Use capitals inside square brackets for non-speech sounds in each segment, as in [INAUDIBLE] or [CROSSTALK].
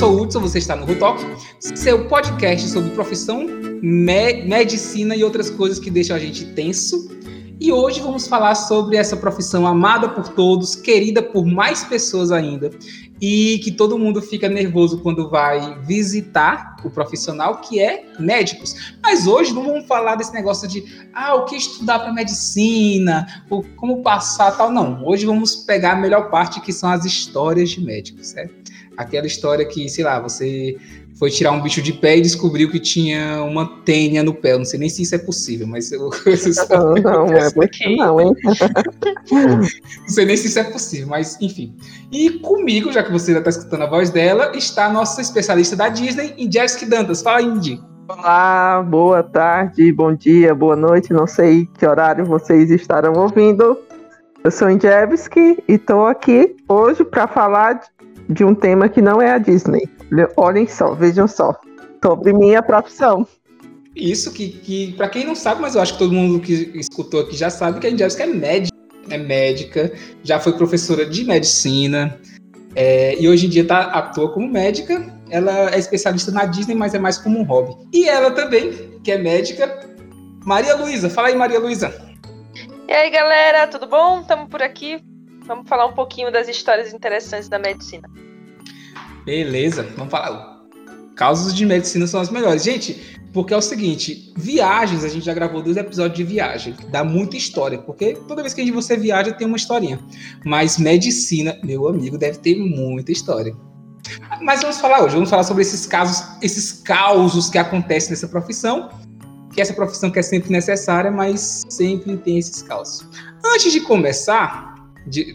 sou Hudson, você está no Rutalk, seu podcast sobre profissão, me medicina e outras coisas que deixam a gente tenso. E hoje vamos falar sobre essa profissão amada por todos, querida por mais pessoas ainda, e que todo mundo fica nervoso quando vai visitar o profissional, que é médicos. Mas hoje não vamos falar desse negócio de ah, o que estudar para medicina, como passar tal. Não, hoje vamos pegar a melhor parte, que são as histórias de médicos, certo? Aquela história que, sei lá, você foi tirar um bicho de pé e descobriu que tinha uma tênia no pé. Eu não sei nem se isso é possível, mas eu. [LAUGHS] Não, não, é não, hein? [LAUGHS] não sei nem se isso é possível, mas enfim. E comigo, já que você já está escutando a voz dela, está a nossa especialista da Disney, Jessica Dantas. Fala, Indy. Olá, boa tarde, bom dia, boa noite. Não sei que horário vocês estarão ouvindo. Eu sou Indjevski e estou aqui hoje para falar de um tema que não é a Disney. Olhem só, vejam só. Sobre minha profissão. Isso que, que para quem não sabe, mas eu acho que todo mundo que escutou aqui já sabe que a Angélica é médica, é médica, já foi professora de medicina, é, e hoje em dia tá, atua como médica. Ela é especialista na Disney, mas é mais como um hobby. E ela também, que é médica, Maria Luísa. Fala aí, Maria Luísa. E aí, galera, tudo bom? Estamos por aqui. Vamos falar um pouquinho das histórias interessantes da medicina. Beleza, vamos falar. Causas de medicina são as melhores. Gente, porque é o seguinte, viagens, a gente já gravou dois episódios de viagem, dá muita história, porque toda vez que você viaja tem uma historinha. Mas medicina, meu amigo, deve ter muita história. Mas vamos falar hoje, vamos falar sobre esses casos, esses causos que acontecem nessa profissão, que essa profissão que é sempre necessária, mas sempre tem esses causos. Antes de começar,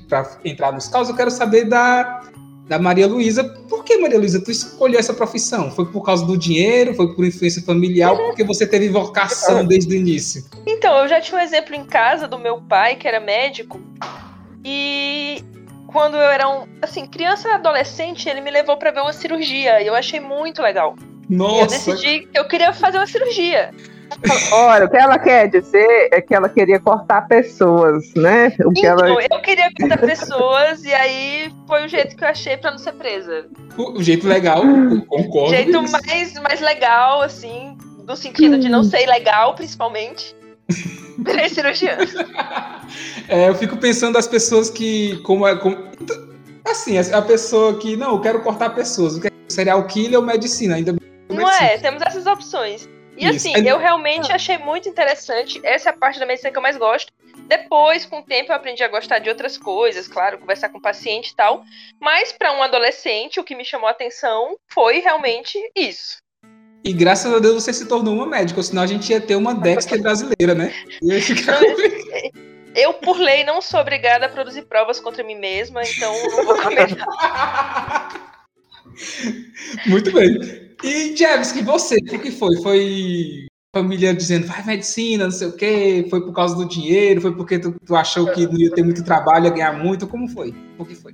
para entrar nos causos, eu quero saber da da Maria Luísa. Por que, Maria Luísa, tu escolheu essa profissão? Foi por causa do dinheiro? Foi por influência familiar? Porque você teve vocação desde o início? Então, eu já tinha um exemplo em casa do meu pai, que era médico. E quando eu era um, assim, criança e adolescente, ele me levou para ver uma cirurgia. E eu achei muito legal. Nossa! E eu decidi que eu queria fazer uma cirurgia. Olha, o que ela quer dizer é que ela queria cortar pessoas, né? O que então, ela... eu queria cortar pessoas e aí foi o jeito que eu achei para não ser presa. O, jeito legal, concordo. O jeito mais, mais legal, assim, no sentido de não ser ilegal, principalmente. [LAUGHS] Virei cirurgiã. [LAUGHS] É, eu fico pensando das pessoas que, como, é, como assim, a pessoa que, não, eu quero cortar pessoas, o serial killer ou medicina, ainda Não é, temos essas opções. E Isso. assim, eu realmente achei muito interessante. Essa é a parte da medicina que eu mais gosto. Depois, com o tempo, eu aprendi a gostar de outras coisas, claro, conversar com o paciente e tal. Mas para um adolescente, o que me chamou a atenção foi realmente isso. E graças a Deus você se tornou uma médica, senão a gente ia ter uma Dexter brasileira, né? eu, por lei, não sou obrigada a produzir provas contra mim mesma, então não vou comentar. [LAUGHS] Muito bem. E Jeves, que você, o que foi? Foi família dizendo, vai medicina, não sei o quê, foi por causa do dinheiro, foi porque tu, tu achou que não ia ter muito trabalho, ia ganhar muito, como foi? O que foi?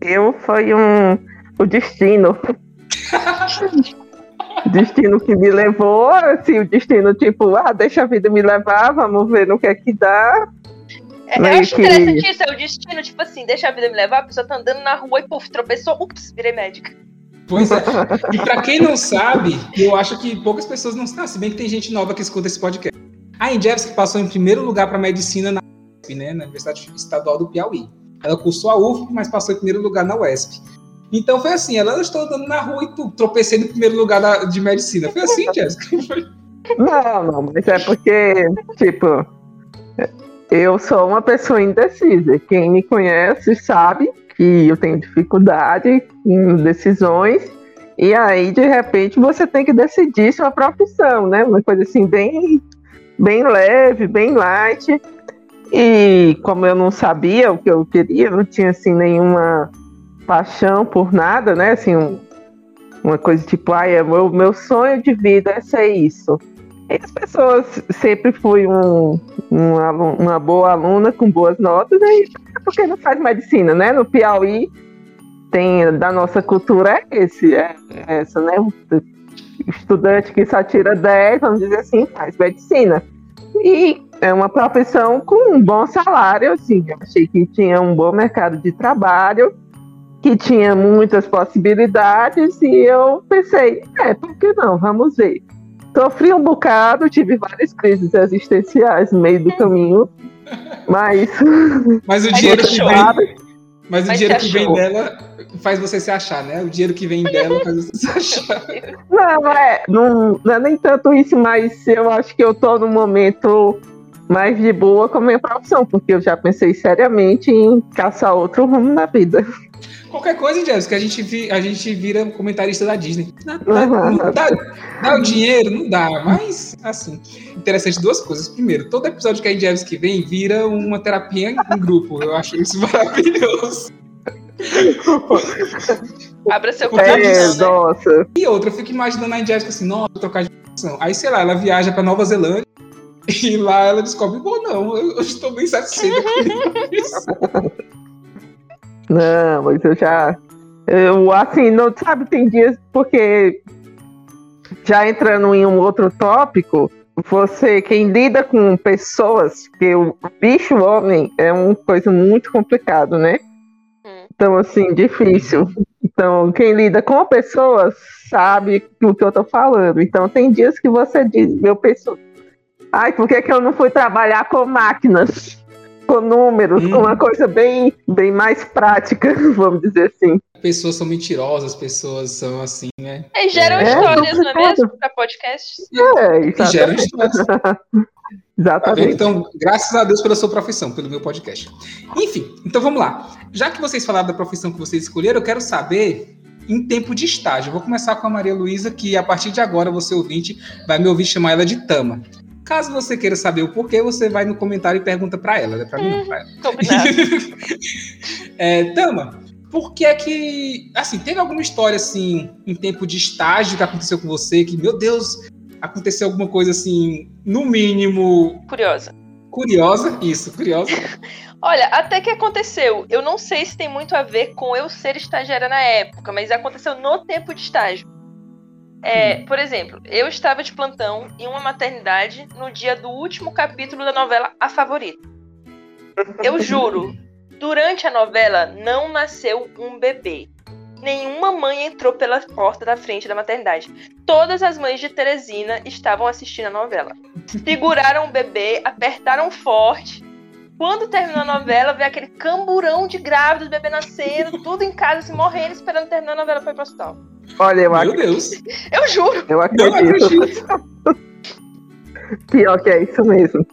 Eu foi um o destino. [LAUGHS] destino que me levou, assim, o destino tipo, ah, deixa a vida me levar, vamos ver no que é que dá. É, eu acho interessante isso, é o destino, tipo assim, deixa a vida me levar, a pessoa tá andando na rua e, puf, tropeçou, ups, virei médica. Pois é. E para quem não sabe, eu acho que poucas pessoas não sabem, se bem que tem gente nova que escuta esse podcast. A Indjevski passou em primeiro lugar para medicina na USP, né, na Universidade Estadual do Piauí. Ela cursou a UFP, mas passou em primeiro lugar na UESP. Então foi assim, ela estou andando na rua e tu, tropecei no primeiro lugar da, de medicina. Foi assim, Jéssica? Não, não, mas é porque, tipo, eu sou uma pessoa indecisa. Quem me conhece sabe que eu tenho dificuldade em decisões, e aí, de repente, você tem que decidir sua profissão, né? Uma coisa assim, bem, bem leve, bem light. E como eu não sabia o que eu queria, não tinha assim nenhuma paixão por nada, né? Assim, um, uma coisa tipo, ai, é meu, meu sonho de vida é ser isso. As pessoas sempre fui um, uma, uma boa aluna com boas notas, aí porque não faz medicina, né? No Piauí tem da nossa cultura é esse, é, é essa, né? Estudante que só tira 10, vamos dizer assim, faz medicina. E é uma profissão com um bom salário, assim. Eu achei que tinha um bom mercado de trabalho que tinha muitas possibilidades e eu pensei, é, por que não? Vamos ver. Sofri um bocado, tive várias crises existenciais no meio do caminho, mas. [LAUGHS] Mas o dinheiro que vem, mas o dinheiro que vem dela faz você se achar, né? O dinheiro que vem dela faz você se achar. Não, é, não, não é nem tanto isso, mas eu acho que eu tô no momento mais de boa com a minha profissão, porque eu já pensei seriamente em caçar outro rumo na vida. Qualquer coisa, Jéssica, a gente, vi, a gente vira comentarista da Disney. Dá, dá, dá, dá, o dinheiro? Não dá, mas assim. Interessante duas coisas. Primeiro, todo episódio que a Jeffs que vem vira uma terapia em grupo. Eu acho isso [LAUGHS] maravilhoso. Abra seu coração. É, né? nossa. E outra, eu fico imaginando a Jéssica assim, nossa, trocar de profissão. Aí, sei lá, ela viaja pra Nova Zelândia [LAUGHS] e lá ela descobre, bom, não, eu, eu estou bem satisfeita com isso. [LAUGHS] Não, mas eu já. Eu, assim, não sabe, tem dias, porque já entrando em um outro tópico, você, quem lida com pessoas, que o bicho homem é uma coisa muito complicado, né? Hum. Então, assim, difícil. Então, quem lida com pessoas sabe o que eu tô falando. Então, tem dias que você diz, eu penso, ai, por que, que eu não fui trabalhar com máquinas? Com números, hum. com uma coisa bem, bem mais prática, [LAUGHS] vamos dizer assim. Pessoas são mentirosas, pessoas são assim, né? E geram é, histórias, não é mesmo? Para podcast. É, exatamente. E geram histórias. [LAUGHS] Exatamente. Tá então, graças a Deus pela sua profissão, pelo meu podcast. Enfim, então vamos lá. Já que vocês falaram da profissão que vocês escolheram, eu quero saber em tempo de estágio. Eu vou começar com a Maria Luísa, que a partir de agora você ouvinte vai me ouvir chamar ela de Tama. Caso você queira saber o porquê, você vai no comentário e pergunta para ela, né? Para mim, não, pra ela. [LAUGHS] [LAUGHS] é, Tama, por que é que. Assim, teve alguma história, assim, em tempo de estágio que aconteceu com você, que, meu Deus, aconteceu alguma coisa, assim, no mínimo. Curiosa. Curiosa, isso, curiosa. [LAUGHS] Olha, até que aconteceu. Eu não sei se tem muito a ver com eu ser estagiária na época, mas aconteceu no tempo de estágio. É, por exemplo, eu estava de plantão em uma maternidade no dia do último capítulo da novela A Favorita. Eu [LAUGHS] juro, durante a novela não nasceu um bebê. Nenhuma mãe entrou pela porta da frente da maternidade. Todas as mães de Teresina estavam assistindo a novela. Seguraram o bebê, apertaram forte. Quando terminou a novela, veio aquele camburão de grávidos, bebê nascendo, tudo em casa, se morrendo, esperando terminar a novela para ir pro hospital. Olha, eu Meu ac... Deus. [LAUGHS] Eu juro. Eu acredito. acredito. Pior que é isso mesmo.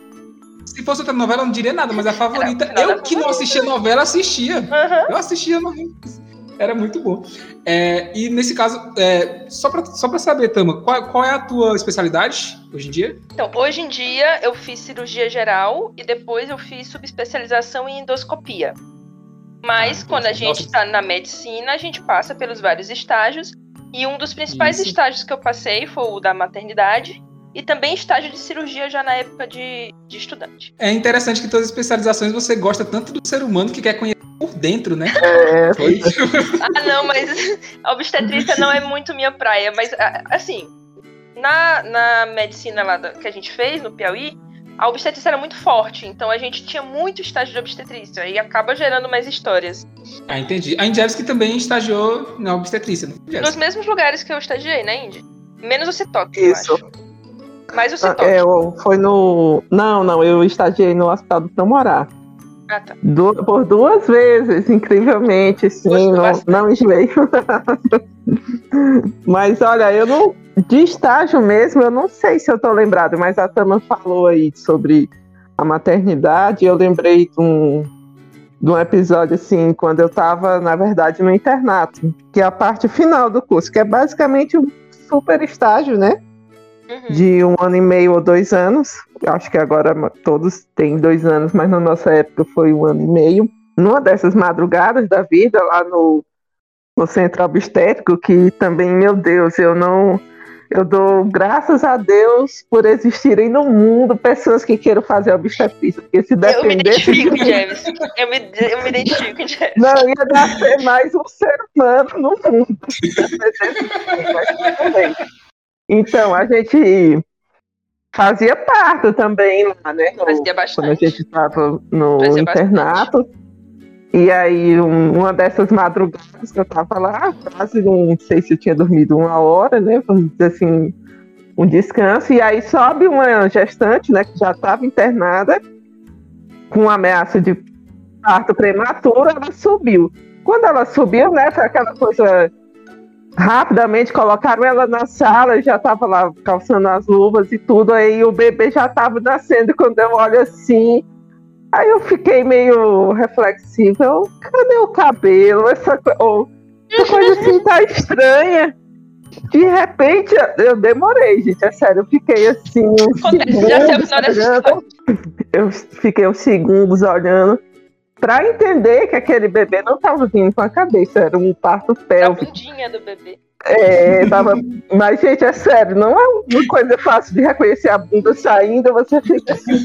Se fosse outra novela, eu não diria nada, mas a favorita. Era, eu que não assistia novela, assistia. Uhum. Eu assistia novela. Era muito bom. É, e nesse caso, é, só para só saber, Tama, qual, qual é a tua especialidade hoje em dia? Então, hoje em dia eu fiz cirurgia geral e depois eu fiz subespecialização em endoscopia. Mas ah, quando a gente está na medicina, a gente passa pelos vários estágios e um dos principais Isso. estágios que eu passei foi o da maternidade e também estágio de cirurgia já na época de, de estudante. É interessante que todas as especializações você gosta tanto do ser humano que quer conhecer por dentro, né? É. ah, não, mas a obstetrícia não é muito minha praia. Mas, assim, na, na medicina lá que a gente fez, no Piauí, a obstetrícia era muito forte, então a gente tinha muito estágio de obstetrícia e acaba gerando mais histórias. Ah, entendi. A Indjevski também estagiou na obstetrícia, não Nos mesmos lugares que eu estagiei, né, Indy? Menos o Citoque, Isso. eu acho. Mais o Citoque. Ah, é, foi no... Não, não, eu estagiei no Hospital do Morar. Ah, tá. Du por duas vezes, incrivelmente, sim, não, não enjoei. [LAUGHS] Mas olha, eu não de estágio mesmo, eu não sei se eu tô lembrado, mas a Tama falou aí sobre a maternidade. Eu lembrei de um, de um episódio, assim, quando eu estava, na verdade, no internato, que é a parte final do curso, que é basicamente um super estágio, né? Uhum. De um ano e meio ou dois anos. Acho que agora todos têm dois anos, mas na nossa época foi um ano e meio. Numa dessas madrugadas da vida, lá no, no centro obstétrico, que também, meu Deus, eu não eu dou graças a Deus por existirem no mundo pessoas que queiram fazer obstetrícia. Porque se dependesse. Eu me identifico, de... James. Eu me, eu me identifico, James. Não, ia nascer mais um ser humano no mundo. [LAUGHS] então, a gente fazia parto também lá, né? No, fazia bastante. Quando a gente estava no fazia internato. Bastante. E aí, um, uma dessas madrugadas que eu tava lá, quase não sei se eu tinha dormido uma hora, né? Vamos dizer assim, um descanso. E aí sobe uma gestante, né, que já estava internada, com ameaça de parto prematuro, ela subiu. Quando ela subiu, né, foi aquela coisa rapidamente colocaram ela na sala, já estava lá calçando as luvas e tudo, aí o bebê já estava nascendo, quando eu olho assim, aí eu fiquei meio reflexiva, cadê o cabelo? Essa, oh, essa coisa assim tá estranha. De repente, eu demorei, gente, é sério, eu fiquei assim, uns segundos olhando, eu fiquei uns segundos olhando, para entender que aquele bebê não estava vindo com a cabeça, era um parto pélvico. A bundinha do bebê. É, tava... Mas, gente, é sério, não é uma coisa fácil de reconhecer a bunda saindo, você fica assim.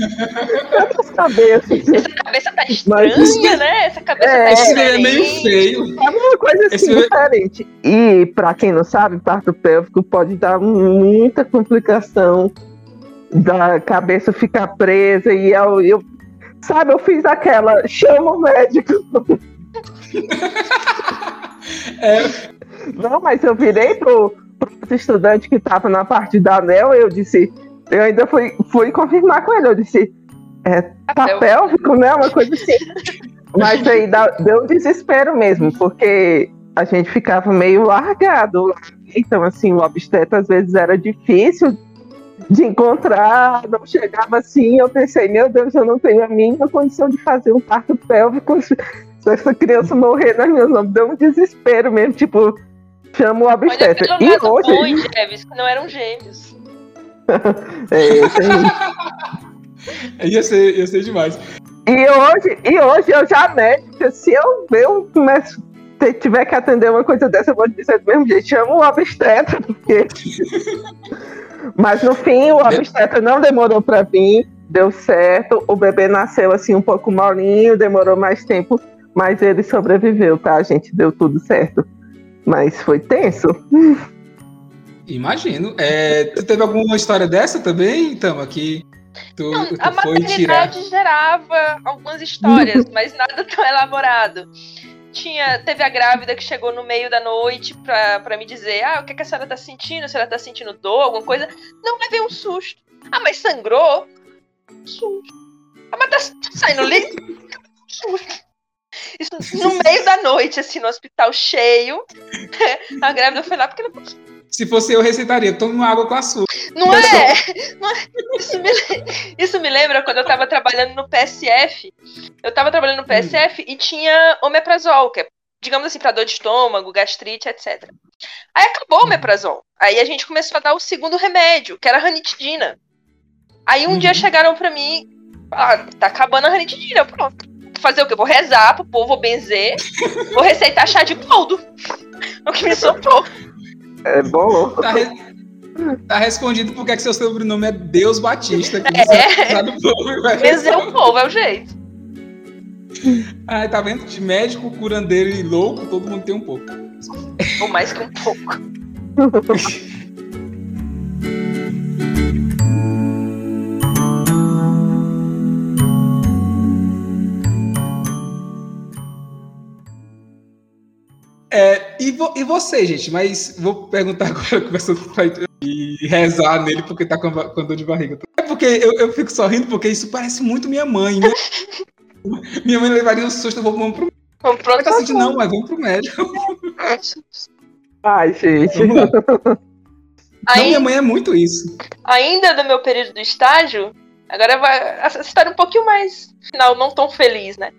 Tantas cabeças. Essa cabeça tá estranha, mas, né? Essa cabeça é, tá estranha. é meio feio. É uma coisa assim Esse diferente. E, para quem não sabe, parto pélvico pode dar muita complicação da cabeça ficar presa e eu, eu Sabe, eu fiz aquela, chama o médico. [LAUGHS] é. Não, mas eu virei pro, pro estudante que estava na parte da anel, eu disse, eu ainda fui, fui confirmar com ele, eu disse, é tá pélvico, né? Uma coisa assim. Mas aí deu um desespero mesmo, porque a gente ficava meio largado. Então, assim, o obstetra às vezes era difícil de encontrar, não chegava assim. Eu pensei, meu Deus, eu não tenho a mínima condição de fazer um parto pélvico [LAUGHS] se essa criança morrer nas minhas mãos. Deu um desespero mesmo, tipo, chama o obstetra. E hoje. Bom, Jeves, que não eram gêmeos. [LAUGHS] é, [LAUGHS] ia, ser, ia ser demais. E hoje, e hoje eu já médica, se eu ver um se tiver que atender uma coisa dessa, eu vou dizer do mesmo jeito, chama o obstetra, porque mas no fim, o obstetra não demorou para vir, deu certo. O bebê nasceu assim um pouco molinho, demorou mais tempo, mas ele sobreviveu, tá, gente? Deu tudo certo. Mas foi tenso. Imagino. É, tu teve alguma história dessa também, então, aqui? Tu, não, tu a maternidade tirar... gerava algumas histórias, [LAUGHS] mas nada tão elaborado tinha, teve a grávida que chegou no meio da noite pra, me dizer: Ah, o que, que a senhora tá sentindo? Se ela tá sentindo dor, alguma coisa. Não, levei um susto. Ah, mas sangrou? Susto. Ah, mas tá saindo líquido? Susto. Isso no meio da noite, assim, no hospital cheio. [LAUGHS] A grávida foi lá porque não se fosse eu, receitaria. Tome uma água com açúcar. Não é? Não [LAUGHS] é? Isso, me, isso me lembra quando eu tava trabalhando no PSF. Eu tava trabalhando no PSF hum. e tinha omeprazol, que é, digamos assim, pra dor de estômago, gastrite, etc. Aí acabou o omeprazol. Aí a gente começou a dar o segundo remédio, que era a ranitidina. Aí um dia uhum. chegaram pra mim, ah, tá acabando a ranitidina, pronto. Fazer o quê? Vou rezar pro povo, vou benzer, vou receitar chá de boldo. [LAUGHS] O que me soprou. É bom. Tá, re... tá respondido porque é que seu sobrenome é Deus Batista. Que é. O povo, Mas é o povo, é o jeito. Ai, tá vendo? De médico, curandeiro e louco, todo mundo tem um pouco. Ou mais que um pouco. [LAUGHS] e, vo, e você, gente? Mas vou perguntar agora, [LAUGHS] começando e rezar nele porque tá com, com dor de barriga. É porque eu, eu fico sorrindo porque isso parece muito minha mãe, né? [LAUGHS] minha mãe levaria um susto, vou vamos pro Vamos pro tá não, mas vamos pro médico. [LAUGHS] Ai, gente. Não, minha mãe é muito isso. Ainda no meu período do estágio, agora vai. Essa história é um pouquinho mais final, não tão feliz, né?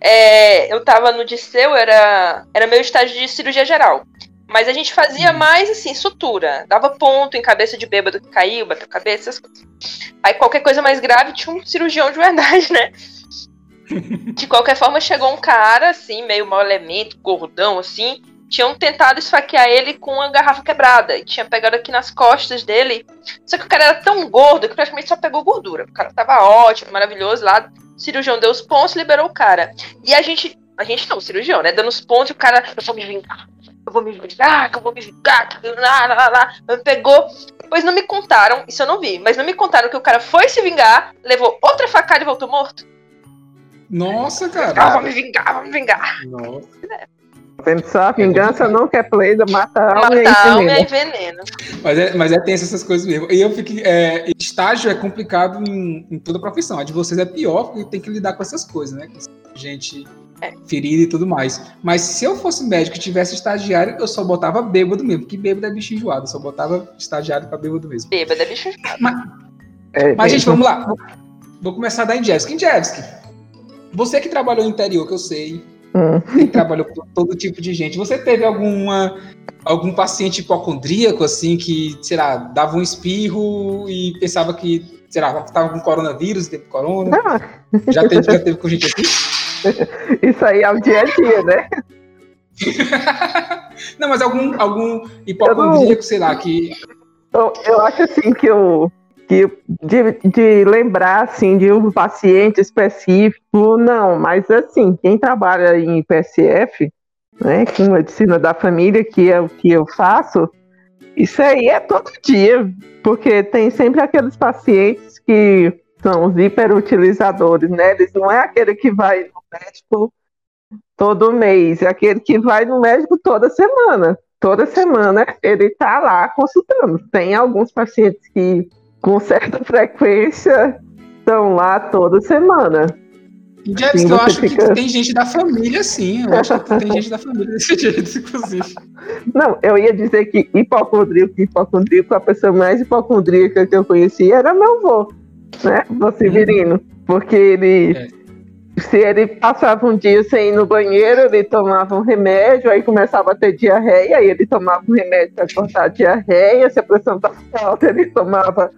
É, eu tava no Disseu, era, era meu estágio de cirurgia geral. Mas a gente fazia uhum. mais assim, sutura. Dava ponto em cabeça de bêbado que caiu, bateu cabeça, essas coisas. Aí qualquer coisa mais grave tinha um cirurgião de verdade, né? De qualquer forma, chegou um cara, assim, meio mau elemento, gordão, assim. Tinham tentado esfaquear ele com uma garrafa quebrada. E tinha pegado aqui nas costas dele. Só que o cara era tão gordo que praticamente só pegou gordura. O cara tava ótimo, maravilhoso lá cirurgião deu os pontos, liberou o cara. E a gente. A gente não, o cirurgião, né? Dando os pontos e o cara. Eu vou me vingar. Eu vou me vingar, eu vou me vingar. Lá, lá, lá. Me pegou. Depois não me contaram, isso eu não vi, mas não me contaram que o cara foi se vingar, levou outra facada e voltou morto. Nossa, cara. Ah, vou me vingar, vou me vingar. Nossa. Pensar, a vingança é não quer pleida, mata a alma mata e alma e veneno. Mas é, mas é tenso essas coisas mesmo. E eu fico. É, estágio é complicado em, em, toda a profissão. A de vocês é pior, porque tem que lidar com essas coisas, né? Gente é. ferida e tudo mais. Mas se eu fosse médico e tivesse estagiário, eu só botava bêbado mesmo, porque bêbado é bicho enjoado. Eu só botava estagiário pra bêbado mesmo. Bêbado é bicho enjoado. Mas, é, mas gente, vamos lá. Vou começar da Injevski. Injevski, você que trabalhou no interior, que eu sei, Hum. que trabalhou com todo tipo de gente. Você teve alguma algum paciente hipocondríaco assim que, sei lá, dava um espirro e pensava que, sei lá, estava com coronavírus, teve corona? Não. Já teve, já teve com gente assim? [LAUGHS] Isso aí é o dia a dia, né? [LAUGHS] não, mas algum algum hipocondríaco, sei lá, que eu, eu acho assim que o de, de, de, lembrar assim de um paciente específico, não, mas assim, quem trabalha em PSF, né, com medicina da família, que é o que eu faço, isso aí é todo dia, porque tem sempre aqueles pacientes que são os hiperutilizadores, né? Eles não é aquele que vai no médico todo mês, é aquele que vai no médico toda semana. Toda semana ele está lá consultando. Tem alguns pacientes que com certa frequência estão lá toda semana. Jeff, assim, eu acho fica... que tem gente da família, sim. Eu acho que tem gente da família desse [LAUGHS] jeito, inclusive. Não, eu ia dizer que hipocondríaco, hipocondríaco, a pessoa mais hipocondríaca que eu conheci era meu avô, né? O Severino. Porque ele. É. Se ele passava um dia sem ir no banheiro, ele tomava um remédio, aí começava a ter diarreia, aí ele tomava um remédio para cortar a diarreia, se a pressão estava alta, ele tomava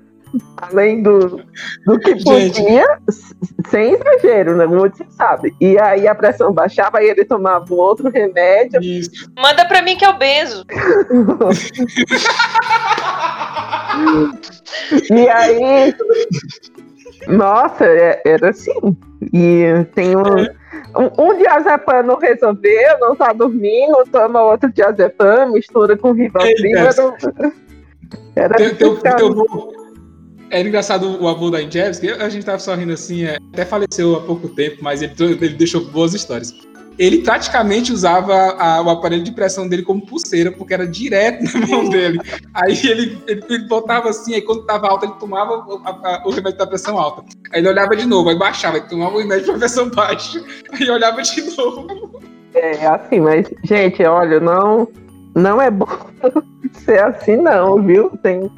além do, do que podia, sem exagero, né? Muito sabe. E aí a pressão baixava, e ele tomava outro remédio. Isso. Manda pra mim que é o benzo. [LAUGHS] e aí. Nossa, é, era assim. E tem um. Um, um diazepam não resolveu, não tá dormindo, toma outro diazepam, mistura com Rivotril. [LAUGHS] Era, era teu, teu, teu, era engraçado o avô da Injevski, a gente tava só rindo assim, é, até faleceu há pouco tempo, mas ele, ele deixou boas histórias. Ele praticamente usava a, o aparelho de pressão dele como pulseira, porque era direto na mão dele. Aí ele, ele, ele botava assim, aí quando tava alto, ele tomava o, a, o remédio da pressão alta. Aí ele olhava de novo, aí baixava, aí tomava o remédio pra pressão baixa, aí olhava de novo. É assim, mas, gente, olha, não, não é bom [LAUGHS] ser assim, não, viu? Tem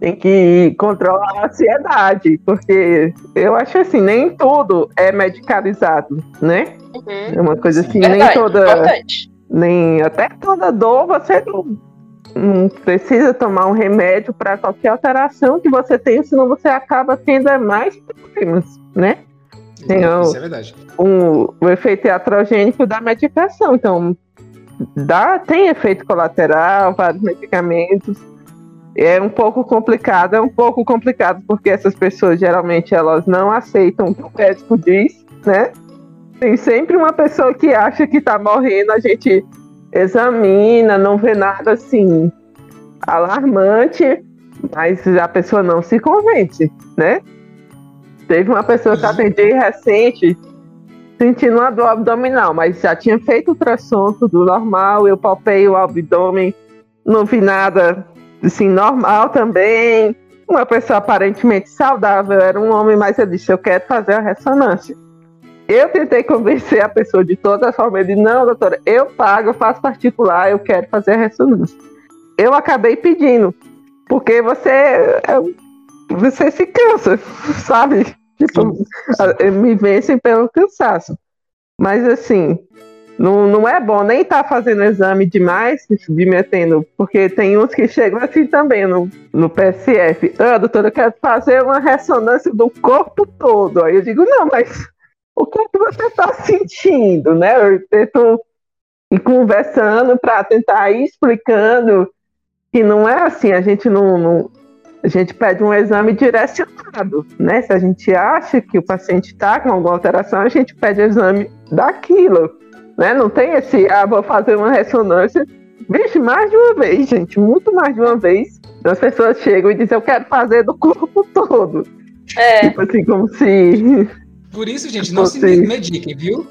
tem que controlar a ansiedade, porque eu acho assim, nem tudo é medicalizado, né? Uhum. É uma coisa assim, Verdade, nem toda. Importante. Nem até toda dor você não, não precisa tomar um remédio para qualquer alteração que você tenha, senão você acaba tendo mais problemas, né? Tem o, Isso é verdade. Um, o efeito iatrogênico da medicação. Então, dá, tem efeito colateral, vários medicamentos é um pouco complicado, é um pouco complicado porque essas pessoas geralmente elas não aceitam o que o médico diz, né? Tem sempre uma pessoa que acha que tá morrendo, a gente examina, não vê nada assim alarmante, mas a pessoa não se convence, né? Teve uma pessoa que atendi recente sentindo uma dor abdominal, mas já tinha feito ultrassom, tudo normal, eu palpei o abdômen, não vi nada assim, normal também, uma pessoa aparentemente saudável, era um homem, mas eu disse, eu quero fazer a ressonância. Eu tentei convencer a pessoa de toda a forma, ele disse, não, doutora, eu pago, eu faço particular, eu quero fazer a ressonância. Eu acabei pedindo, porque você, é, você se cansa, [LAUGHS] sabe? Tipo, me vencem pelo cansaço. Mas assim, não, não é bom nem estar tá fazendo exame demais, se submetendo, porque tem uns que chegam assim também no, no PSF. Ah, doutora, eu quero fazer uma ressonância do corpo todo. Aí eu digo, não, mas o que, é que você está sentindo, né? Eu tento ir conversando para tentar ir explicando que não é assim, a gente não, não, a gente pede um exame direcionado, né? Se a gente acha que o paciente está com alguma alteração, a gente pede exame daquilo. Né? Não tem esse, ah, vou fazer uma ressonância. Vixe, mais de uma vez, gente, muito mais de uma vez. As pessoas chegam e dizem, eu quero fazer do corpo todo. É. Tipo assim, como se Por isso, [LAUGHS] gente, não se mediquem, viu?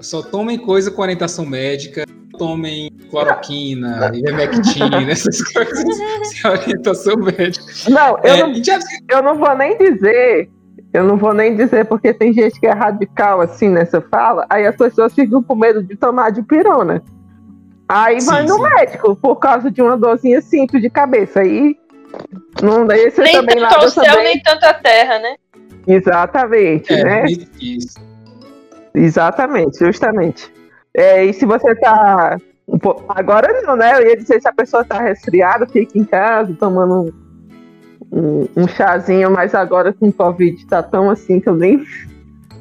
Só tomem coisa com orientação médica, tomem cloroquina, ivermectina, [LAUGHS] essas coisas, sem orientação médica. Não, eu, é, não, eu não vou nem dizer, eu não vou nem dizer, porque tem gente que é radical assim nessa fala, aí as pessoas ficam com medo de tomar de pirona. Aí sim, vai no sim. médico por causa de uma dorzinha simples de cabeça. Aí não esse nem também tanto ao céu, também. nem tanto a terra, né? Exatamente, é, né? Isso. Exatamente, justamente. É, e se você tá. Agora não, né? Eu ia dizer se a pessoa tá resfriada, fica em casa tomando um, um, chazinho, mas agora com Covid tá tão assim que eu nem.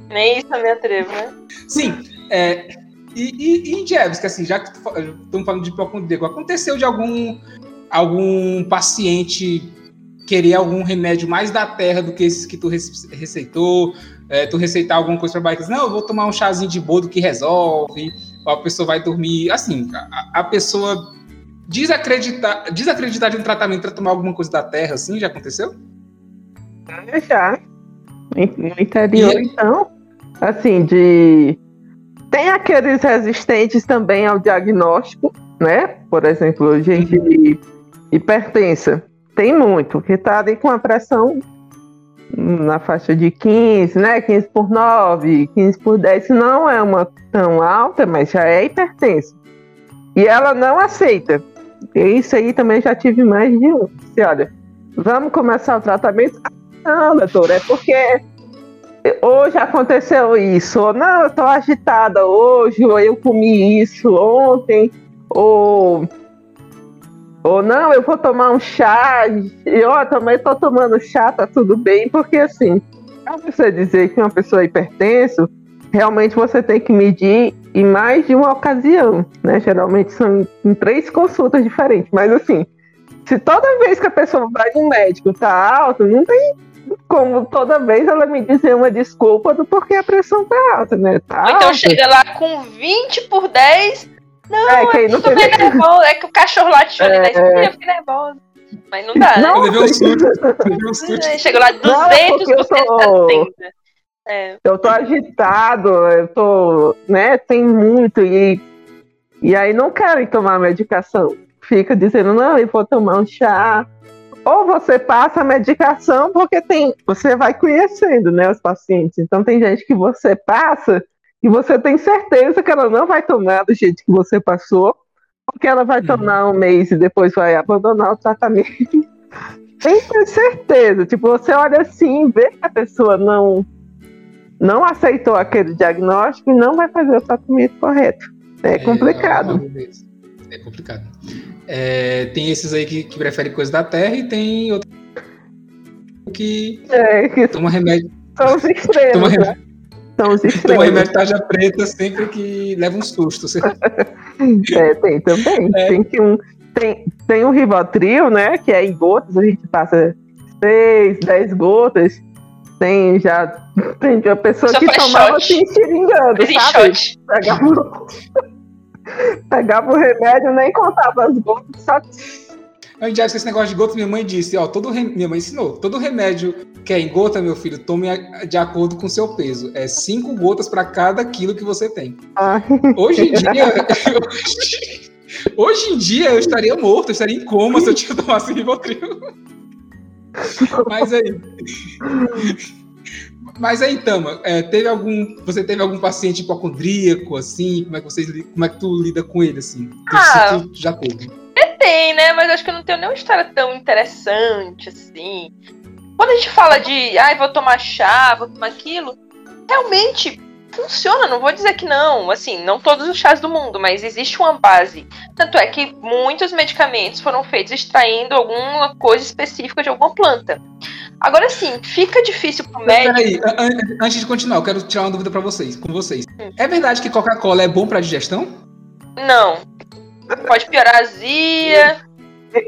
Nem isso eu me atrevo, né? Sim. É, e, e, e em que assim, já que estamos falando de hipocondríaco, aconteceu de algum, algum paciente querer algum remédio mais da terra do que esses que tu receitou, é, tu receitar alguma coisa para barriga, não, eu vou tomar um chazinho de bodo que resolve, ou a pessoa vai dormir, assim, a, a pessoa desacreditar, desacreditar de um tratamento para tomar alguma coisa da terra, assim, já aconteceu? Já. No interior, e... então, assim, de... Tem aqueles resistentes também ao diagnóstico, né? Por exemplo, gente uhum. hipertensa tem muito, que está ali com a pressão na faixa de 15, né? 15 por 9, 15 por 10, não é uma tão alta, mas já é hipertensa. E ela não aceita. Isso aí também já tive mais de um. Se olha, vamos começar o tratamento? Não, doutor, é porque hoje aconteceu isso. Ou não, eu estou agitada hoje, ou eu comi isso ontem, ou ou não, eu vou tomar um chá, e ó, também tô tomando chá, tá tudo bem, porque assim, pra você dizer que uma pessoa é hipertenso, realmente você tem que medir em mais de uma ocasião, né? Geralmente são em, três consultas diferentes, mas assim, se toda vez que a pessoa vai no médico tá alto, não tem como toda vez ela me dizer uma desculpa do porquê a pressão tá alta, né? Tá então alta. chega lá com 20 por 10, não, é, que eu fiquei nervosa. É que o cachorro latiu é... ali na esquina, eu fiquei nervosa. Mas não dá, não, né? É, chegou lá 200 não, por tô... É. Eu tô agitado, eu tô, né, tem muito e e aí não querem tomar medicação. Fica dizendo, não, eu vou tomar um chá. Ou você passa a medicação porque tem, você vai conhecendo, né, os pacientes. Então tem gente que você passa e você tem certeza que ela não vai tomar do jeito que você passou, porque ela vai uhum. tomar um mês e depois vai abandonar o tratamento. [LAUGHS] tem que ter certeza. Tipo, você olha assim, vê que a pessoa não, não aceitou aquele diagnóstico e não vai fazer o tratamento correto. É, é complicado. É, é complicado. É, tem esses aí que, que preferem coisa da terra e tem outros que, é, que toma remédio. São os extremos. Toma né? remédio. São os extremos. Toma remédio tarja preta sempre que leva um susto. [LAUGHS] [LAUGHS] é, tem também. É. Tem que um. Tem, tem um Rivotril, né? Que é em gotas, a gente passa 6, 10 gotas. Tem já. Tem uma pessoa Só que tomava shot. assim, xeringando, sabe? Shot. Pegava, [LAUGHS] pegava o remédio, nem contava as gotas, só a gente acha esse negócio de gota, minha mãe disse, ó, todo rem... minha mãe ensinou, todo remédio que é em gota, meu filho, tome de acordo com o seu peso. É cinco gotas para cada quilo que você tem. Ah. Hoje em dia, hoje, [LAUGHS] hoje em dia eu estaria morto, eu estaria em coma se eu tinha tomado Rivotril. [LAUGHS] Mas aí. Mas aí, Tama, é, teve algum. Você teve algum paciente hipocondríaco, assim? Como é que vocês como é que tu lida com ele, assim? Ah, tu, tu já teve tem, né? Mas acho que eu não tenho nenhuma história tão interessante assim. Quando a gente fala de, ai, ah, vou tomar chá, vou tomar aquilo, realmente funciona, não vou dizer que não. Assim, não todos os chás do mundo, mas existe uma base. Tanto é que muitos medicamentos foram feitos extraindo alguma coisa específica de alguma planta. Agora sim, fica difícil pro médico. Peraí, antes de continuar, eu quero tirar uma dúvida para vocês, com vocês. Hum. É verdade que Coca-Cola é bom para digestão? Não. Pode piorar a azia.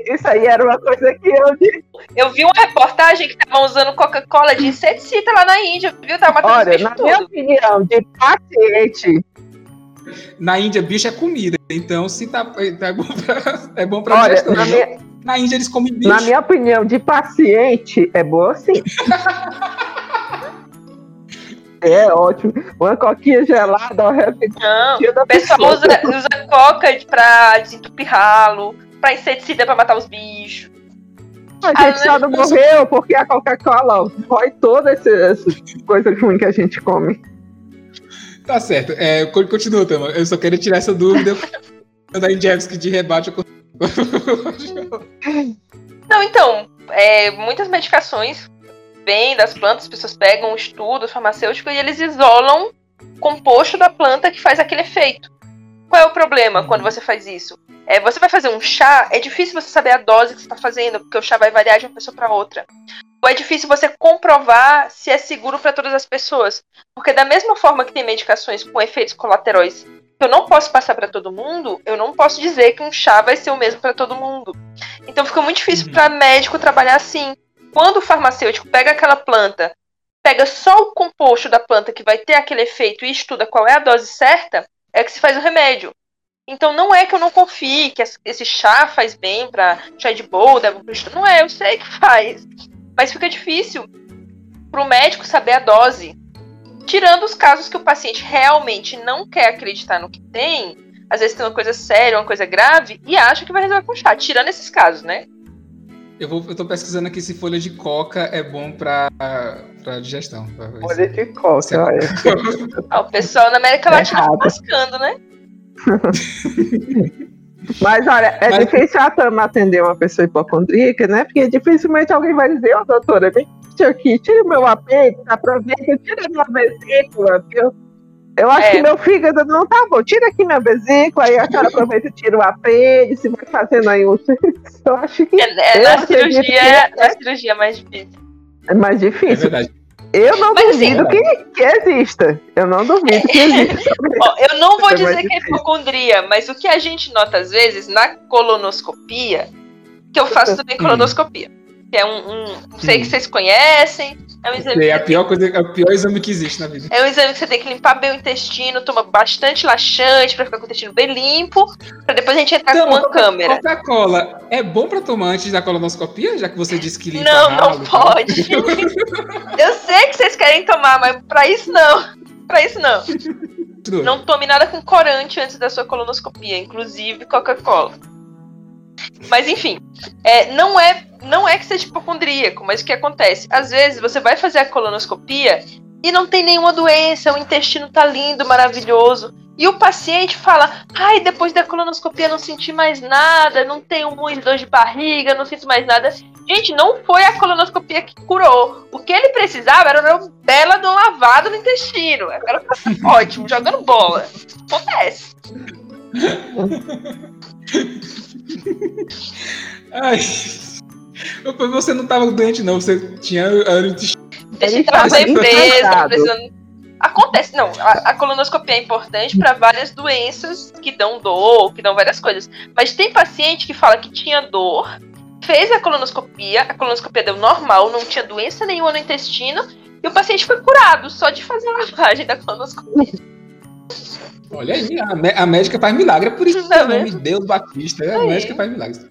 Isso aí era uma coisa que eu vi. Eu vi uma reportagem que estavam usando Coca-Cola de inseticida lá na Índia, viu? Tava matando Olha, na tudo. minha opinião, de paciente. Na Índia, bicho é comida. Então, se tá, tá bom pra, é bom pra Olha, digestão. Na, minha, na Índia, eles comem bicho. Na minha opinião, de paciente, é boa sim. [LAUGHS] É ótimo. Uma coquinha gelada ao Não, o pessoal usa, usa coca pra desentupir ralo, pra inseticida pra matar os bichos. A gente só não morreu porque a Coca-Cola rói toda essa, essa coisa ruim que a gente come. Tá certo. É, continua, Tama. Eu só queria tirar essa dúvida. [LAUGHS] da Injevski de rebate. [LAUGHS] Não, então, é, muitas medicações vêm das plantas, as pessoas pegam um estudo farmacêutico e eles isolam o composto da planta que faz aquele efeito. Qual é o problema quando você faz isso? É, você vai fazer um chá, é difícil você saber a dose que você está fazendo, porque o chá vai variar de uma pessoa para outra. Ou é difícil você comprovar se é seguro para todas as pessoas. Porque, da mesma forma que tem medicações com efeitos colaterais que eu não posso passar para todo mundo, eu não posso dizer que um chá vai ser o mesmo para todo mundo. Então fica muito difícil uhum. para médico trabalhar assim. Quando o farmacêutico pega aquela planta, pega só o composto da planta que vai ter aquele efeito e estuda qual é a dose certa, é que se faz o remédio. Então não é que eu não confie que esse chá faz bem para chá de bolda, não é, eu sei que [LAUGHS] faz. Mas fica difícil para o médico saber a dose. Tirando os casos que o paciente realmente não quer acreditar no que tem, às vezes tem uma coisa séria, uma coisa grave, e acha que vai resolver com chá. Tirando esses casos, né? Eu, vou, eu tô pesquisando aqui se folha de coca é bom pra, pra digestão. Pra folha de coca, é olha. [LAUGHS] ah, o pessoal na América Latina tá buscando, né? [LAUGHS] Mas olha, é Mas... difícil a Tama atender uma pessoa hipocondríaca, né? Porque dificilmente alguém vai dizer, ô oh, doutora, vem aqui, tira o meu apêndice, aproveita, tira minha vesícula, viu? Eu acho é. que meu fígado não tá bom. Tira aqui minha vesícula, aí a senhora aproveita e tira o apêndice, vai fazendo aí um. [LAUGHS] Eu acho que. É, é na, cirurgia, que é, na cirurgia é mais difícil. É mais difícil. É verdade. Eu não Mas, assim, duvido assim, que, que exista. Eu não duvido que [LAUGHS] exista. Ó, eu não vou é dizer que é hipocondria, mas o que a gente nota às vezes na colonoscopia, que eu faço também colonoscopia que é um, um não sei que vocês conhecem. É um exame. É a pior coisa, é o pior exame que existe na vida. É um exame que você tem que limpar bem o intestino, toma bastante laxante para ficar com o intestino bem limpo, para depois a gente entrar então, com uma câmera. Coca-Cola é bom para tomar antes da colonoscopia, já que você disse que limpa Não, não pode. [LAUGHS] Eu sei que vocês querem tomar, mas para isso não. Para isso não. Não tome nada com corante antes da sua colonoscopia, inclusive Coca-Cola. Mas enfim, é, não é não é que seja hipocondríaco, mas o que acontece? Às vezes você vai fazer a colonoscopia e não tem nenhuma doença, o intestino tá lindo, maravilhoso. E o paciente fala: ai, depois da colonoscopia não senti mais nada, não tenho muita dor de barriga, não sinto mais nada. Gente, não foi a colonoscopia que curou. O que ele precisava era uma bela de um lavado no intestino. Agora [LAUGHS] ótimo, jogando bola. Acontece. [LAUGHS] Ai. Você não estava doente, não. Você tinha. Deixa eu tava bem preso, Acontece, não. A, a colonoscopia é importante para várias doenças que dão dor, que dão várias coisas. Mas tem paciente que fala que tinha dor, fez a colonoscopia, a colonoscopia deu normal, não tinha doença nenhuma no intestino, e o paciente foi curado só de fazer a lavagem da colonoscopia. Olha aí, a, a, médica faz milagre, é por isso [LAUGHS] que o nome Deus Batista, é, a médica faz milagres.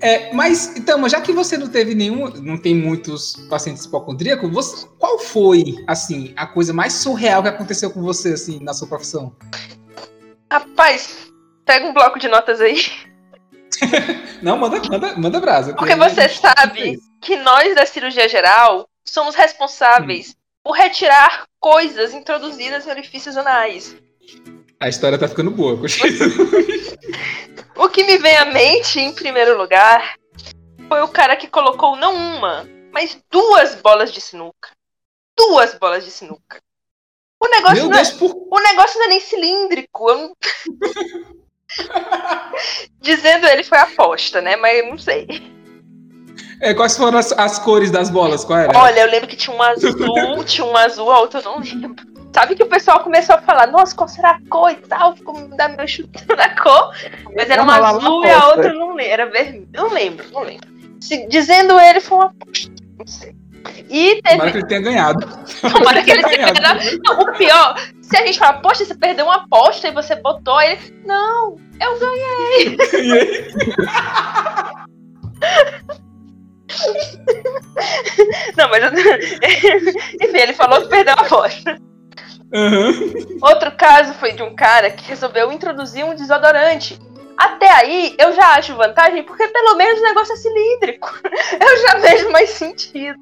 É, mas, então, já que você não teve nenhum, não tem muitos pacientes hipocondríacos, você, qual foi, assim, a coisa mais surreal que aconteceu com você, assim, na sua profissão? Rapaz, pega um bloco de notas aí. [LAUGHS] não, manda, manda, manda brasa. Porque você sabe que nós da cirurgia geral somos responsáveis hum. por retirar coisas introduzidas em orifícios anais. A história tá ficando boa, [LAUGHS] O que me vem à mente, em primeiro lugar, foi o cara que colocou não uma, mas duas bolas de sinuca. Duas bolas de sinuca. O negócio, não, é, por... o negócio não é nem cilíndrico. Não... [LAUGHS] Dizendo ele foi aposta, né? Mas eu não sei. É, quais foram as, as, cores das bolas? Qual era? Olha, eu lembro que tinha um azul, tinha um azul, a outra eu não lembro. Sabe que o pessoal começou a falar, nossa, qual será a cor e tal? Ficou me dando meu chutando na cor. Mas era uma azul e a outra não lembro. Era vermelho. Não lembro, não lembro. Se, dizendo ele, foi uma aposta. Não sei. E teve... Tomara que ele tenha ganhado. Tomara que [LAUGHS] ele tenha ganhado. Não, o pior, se a gente fala, poxa, você perdeu uma aposta e você botou ele. Não, eu ganhei. Ganhei. [LAUGHS] Não, mas. [LAUGHS] Enfim, ele falou que perdeu a aposta. Uhum. Outro caso foi de um cara que resolveu introduzir um desodorante. Até aí eu já acho vantagem, porque pelo menos o negócio é cilíndrico. [LAUGHS] Eu já vejo mais sentido.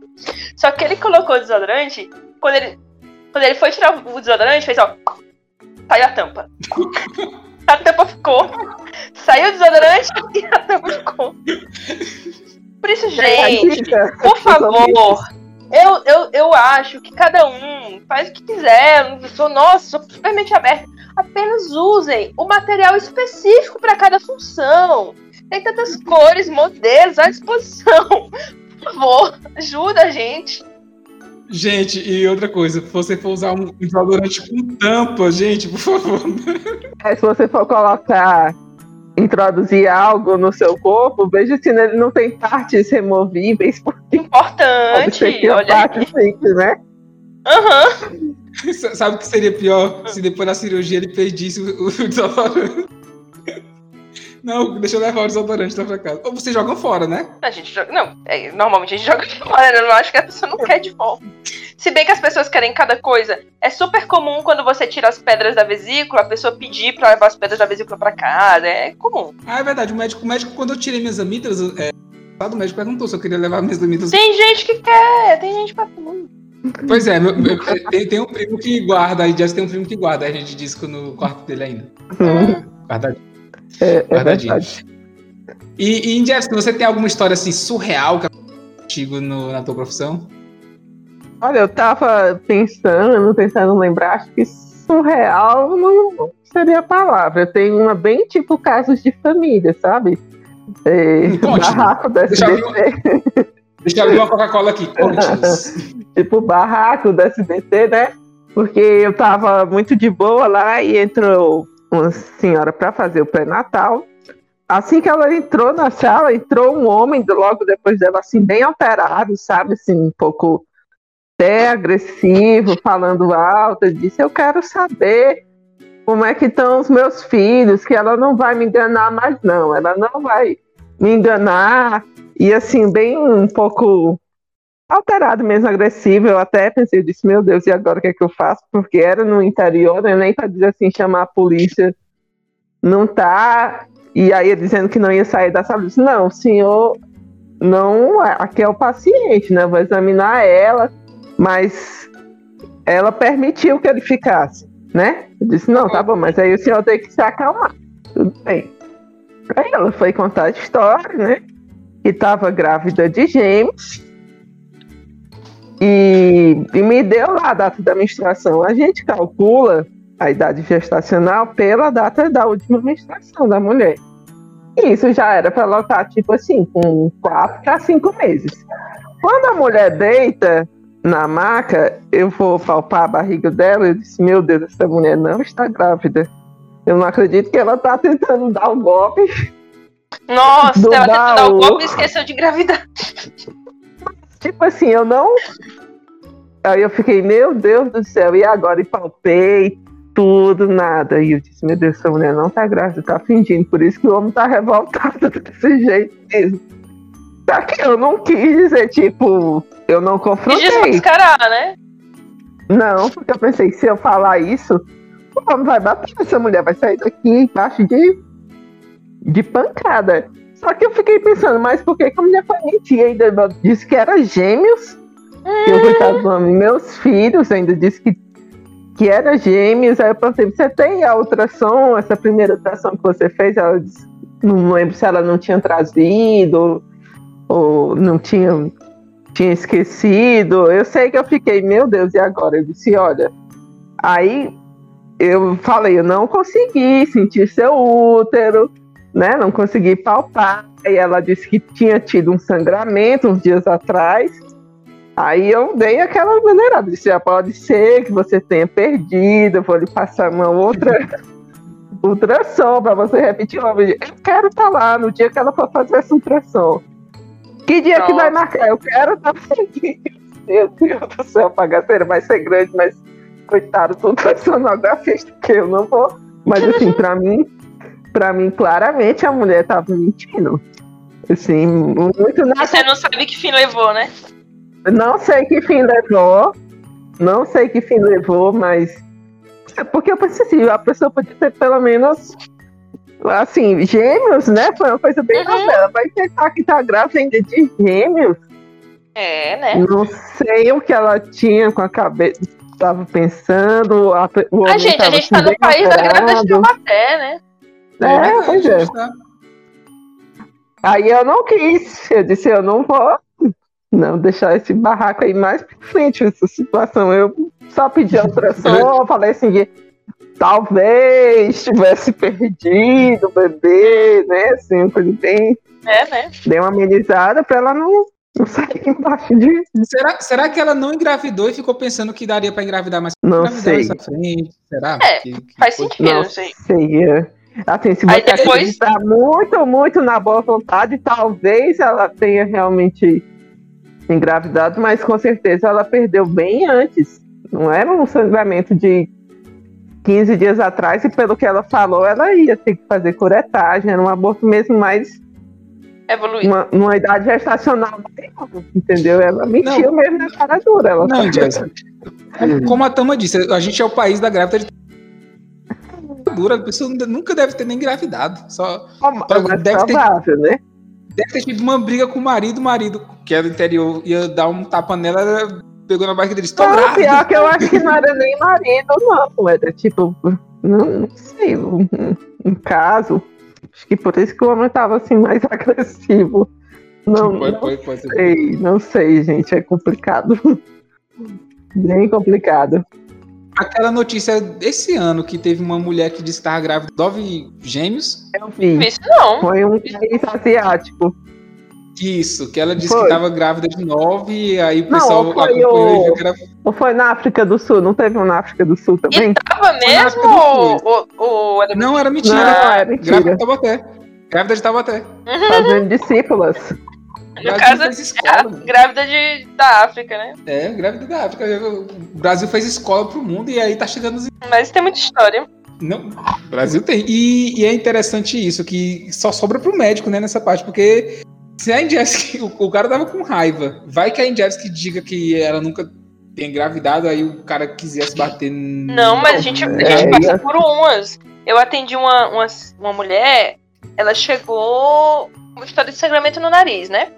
Só que ele colocou o desodorante, quando ele, quando ele foi tirar o desodorante, fez ó. Saiu a tampa. [LAUGHS] A tampa ficou. Saiu o desodorante e a tampa ficou. Por isso, gente, por favor, eu, eu, eu acho que cada um faz o que quiser. Eu sou, nossa, sou super mente aberta. Apenas usem o material específico para cada função. Tem tantas [LAUGHS] cores, modelos à disposição. Por favor, ajuda a gente. Gente, e outra coisa, se você for usar um desodorante com tampa, gente, por favor. É, se você for colocar introduzir algo no seu corpo, veja se ele não tem partes removíveis. Importante. Olha parte simples, né? Aham. Uhum. Sabe o que seria pior se depois da cirurgia ele perdisse o, o desodorante? Não, deixa eu levar o desodorante lá pra casa. Ou vocês jogam fora, né? A gente joga. Não, é, normalmente a gente [LAUGHS] joga fora, né? Eu não acho que a pessoa não quer de volta. Se bem que as pessoas querem cada coisa. É super comum quando você tira as pedras da vesícula, a pessoa pedir pra levar as pedras da vesícula pra casa. É comum. Ah, é verdade. O médico, o médico quando eu tirei minhas amígdalas, é, o médico perguntou se eu queria levar minhas amígdalas. Tem gente que quer, tem gente pra tudo. Pois é, meu, meu, tem, tem, um primo que guarda, aí já tem um primo que guarda a gente disco no quarto dele ainda. Hum. Guardadinho. É, é Guardadinho. E, e Jefferson, você tem alguma história assim surreal que contigo no, na tua profissão? Olha, eu tava pensando, tentando lembrar, acho que surreal não seria a palavra. Eu tenho uma bem tipo casos de família, sabe? É, barraco da eu Deixa eu abrir uma Coca-Cola aqui. [LAUGHS] tipo barraco da SBT, né? Porque eu tava muito de boa lá e entrou uma senhora para fazer o pré-natal. Assim que ela entrou na sala, entrou um homem logo depois dela, assim, bem alterado, sabe? Assim, um pouco até agressivo, falando alto. Disse: Eu quero saber como é que estão os meus filhos, que ela não vai me enganar mais, não. Ela não vai me enganar. E assim, bem um pouco alterado mesmo, agressivo. Eu até pensei, eu disse, meu Deus, e agora o que é que eu faço? Porque era no interior, né? nem para dizer assim, chamar a polícia. Não tá. E aí dizendo que não ia sair da sala. Eu disse, não, senhor não. Aqui é o paciente, né? Eu vou examinar ela mas ela permitiu que ele ficasse, né? Eu disse, não, tá bom, mas aí o senhor tem que se acalmar. Tudo bem. Aí ela foi contar a história, né? Que estava grávida de gêmeos. E, e, me deu lá a data da menstruação. A gente calcula a idade gestacional pela data da última menstruação da mulher. E isso já era para ela estar, tipo assim, com 4 a 5 meses. Quando a mulher deita, na maca, eu vou palpar a barriga dela e disse: Meu Deus, essa mulher não está grávida. Eu não acredito que ela está tentando dar o um golpe. Nossa, ela tentando dar o golpe e esqueceu de engravidar. Tipo assim, eu não. Aí eu fiquei, meu Deus do céu, e agora? E palpei tudo, nada. E eu disse, meu Deus, essa mulher não tá grávida, tá fingindo. Por isso que o homem tá revoltado [LAUGHS] desse jeito mesmo. Só que eu não quis dizer, tipo, eu não confrontei. E desmascarar, né? Não, porque eu pensei, se eu falar isso, o homem vai bater, essa mulher vai sair daqui embaixo de, de pancada. Só que eu fiquei pensando, mas por que, que a mulher foi mentir? Ainda disse que era gêmeos. Hum. Eu coitado do homem, meus filhos ainda disse que, que era gêmeos. Aí eu pensei, você tem a ultrassom, essa primeira ultrassom que você fez? Ela disse, não lembro se ela não tinha trazido ou não tinha, tinha esquecido. Eu sei que eu fiquei, meu Deus, e agora? Eu disse, olha, aí eu falei, eu não consegui sentir seu útero, né? Não consegui palpar. Aí ela disse que tinha tido um sangramento uns dias atrás. Aí eu dei aquela maneirada, disse, ah, pode ser que você tenha perdido, eu vou lhe passar uma outra [LAUGHS] ultrassom para você repetir o nome. Eu quero estar tá lá no dia que ela for fazer essa ultrassom. Que dia Nossa. que vai marcar? Eu quero estar [LAUGHS] feliz. Meu Deus do céu, a bagaceira vai ser grande, mas coitado, tudo vai sonografista, que eu não vou. Mas assim, pra mim, pra mim, claramente a mulher tava mentindo. Assim, muito na... Você não sabe que fim levou, né? Não sei que fim levou. Não sei que fim levou, mas porque eu pensei assim, a pessoa podia ter pelo menos assim, gêmeos, né? Foi uma coisa bem uhum. novela. Vai tentar que tá grávida ainda de gêmeos. É, né? Não sei o que ela tinha com a cabeça. Tava pensando. A, a gente, a gente tá no país da grávida de Taubaté, né? É, é pois é. Tá... Aí eu não quis. Eu disse, eu não vou não deixar esse barraco aí mais pra frente, essa situação. Eu só pedi a ultrassom, [LAUGHS] falei assim, talvez tivesse perdido o bebê, né? Assim, coisa bem. É, né? Dei uma amenizada pra ela não, não sair embaixo de. Será, será que ela não engravidou e ficou pensando que daria pra engravidar mais não sei. frente? Será? É, que, que faz sentido, não, não sei. sei. Assim, se você depois... acreditar muito, muito na boa vontade, talvez ela tenha realmente engravidado, mas com certeza ela perdeu bem antes. Não era um sangramento de 15 dias atrás, e pelo que ela falou, ela ia ter que fazer curetagem, era um aborto mesmo mais. Evoluído. Uma, uma idade gestacional, entendeu? Ela mentiu não. mesmo na cara dura. Ela não, Jéssica. Como a Tama disse, a gente é o país da grávida de dura, a pessoa nunca deve ter nem engravidado. Só, oh, deve ter, né? Deve ter tido uma briga com o marido, o marido, que é do interior, ia dar um tapa nela, pegou na barriga dele, estou grávida. Pior que eu acho que não era nem marido, não. Era tipo, não, não sei, um, um, caso. Acho que por isso que o homem tava assim mais [LAUGHS] agressivo. Não, foi, não foi, foi, sei, não sei, gente, é complicado. [LAUGHS] Bem complicado. Aquela notícia desse ano que teve uma mulher que disse que estava grávida de nove gêmeos. Eu vi. Isso não. Foi um país asiático. Isso, que ela disse foi. que estava grávida de nove, e aí o pessoal não, foi o... era... Ou foi na África do Sul? Não teve um na África do Sul também? E tava mesmo? Ou, ou, era não, era mentira. Não, era mentira. Grávida de Taubaté. Grávida de Taubaté. Uhum. Fazendo discípulas. No caso, escola, é grávida de, da África, né? É, grávida da África. O Brasil fez escola pro mundo e aí tá chegando os... Mas tem muita história. Não, Brasil tem. E, e, é interessante isso, que só sobra pro médico, né, nessa parte, porque se a Injevski, [LAUGHS] o, o cara tava com raiva, vai que a Injevski diga que ela nunca tem engravidado, aí o cara quisesse bater. Não, mas a gente, a gente é, passa por umas. Eu atendi uma, uma, uma mulher, ela chegou com história de sangramento no nariz, né?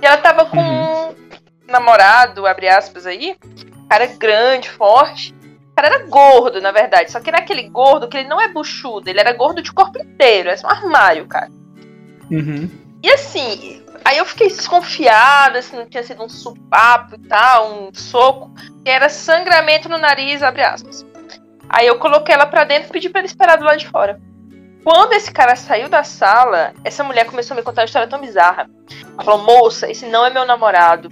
E ela tava com uhum. um namorado, abre aspas aí, cara grande, forte. O cara era gordo, na verdade. Só que era aquele gordo que ele não é buchudo, ele era gordo de corpo inteiro. É um armário, cara. Uhum. E assim, aí eu fiquei desconfiada se não tinha sido um supapo e tal, um soco, que era sangramento no nariz, abre aspas. Aí eu coloquei ela pra dentro e pedi pra ele esperar do lado de fora. Quando esse cara saiu da sala, essa mulher começou a me contar uma história tão bizarra. Ela falou: Moça, esse não é meu namorado.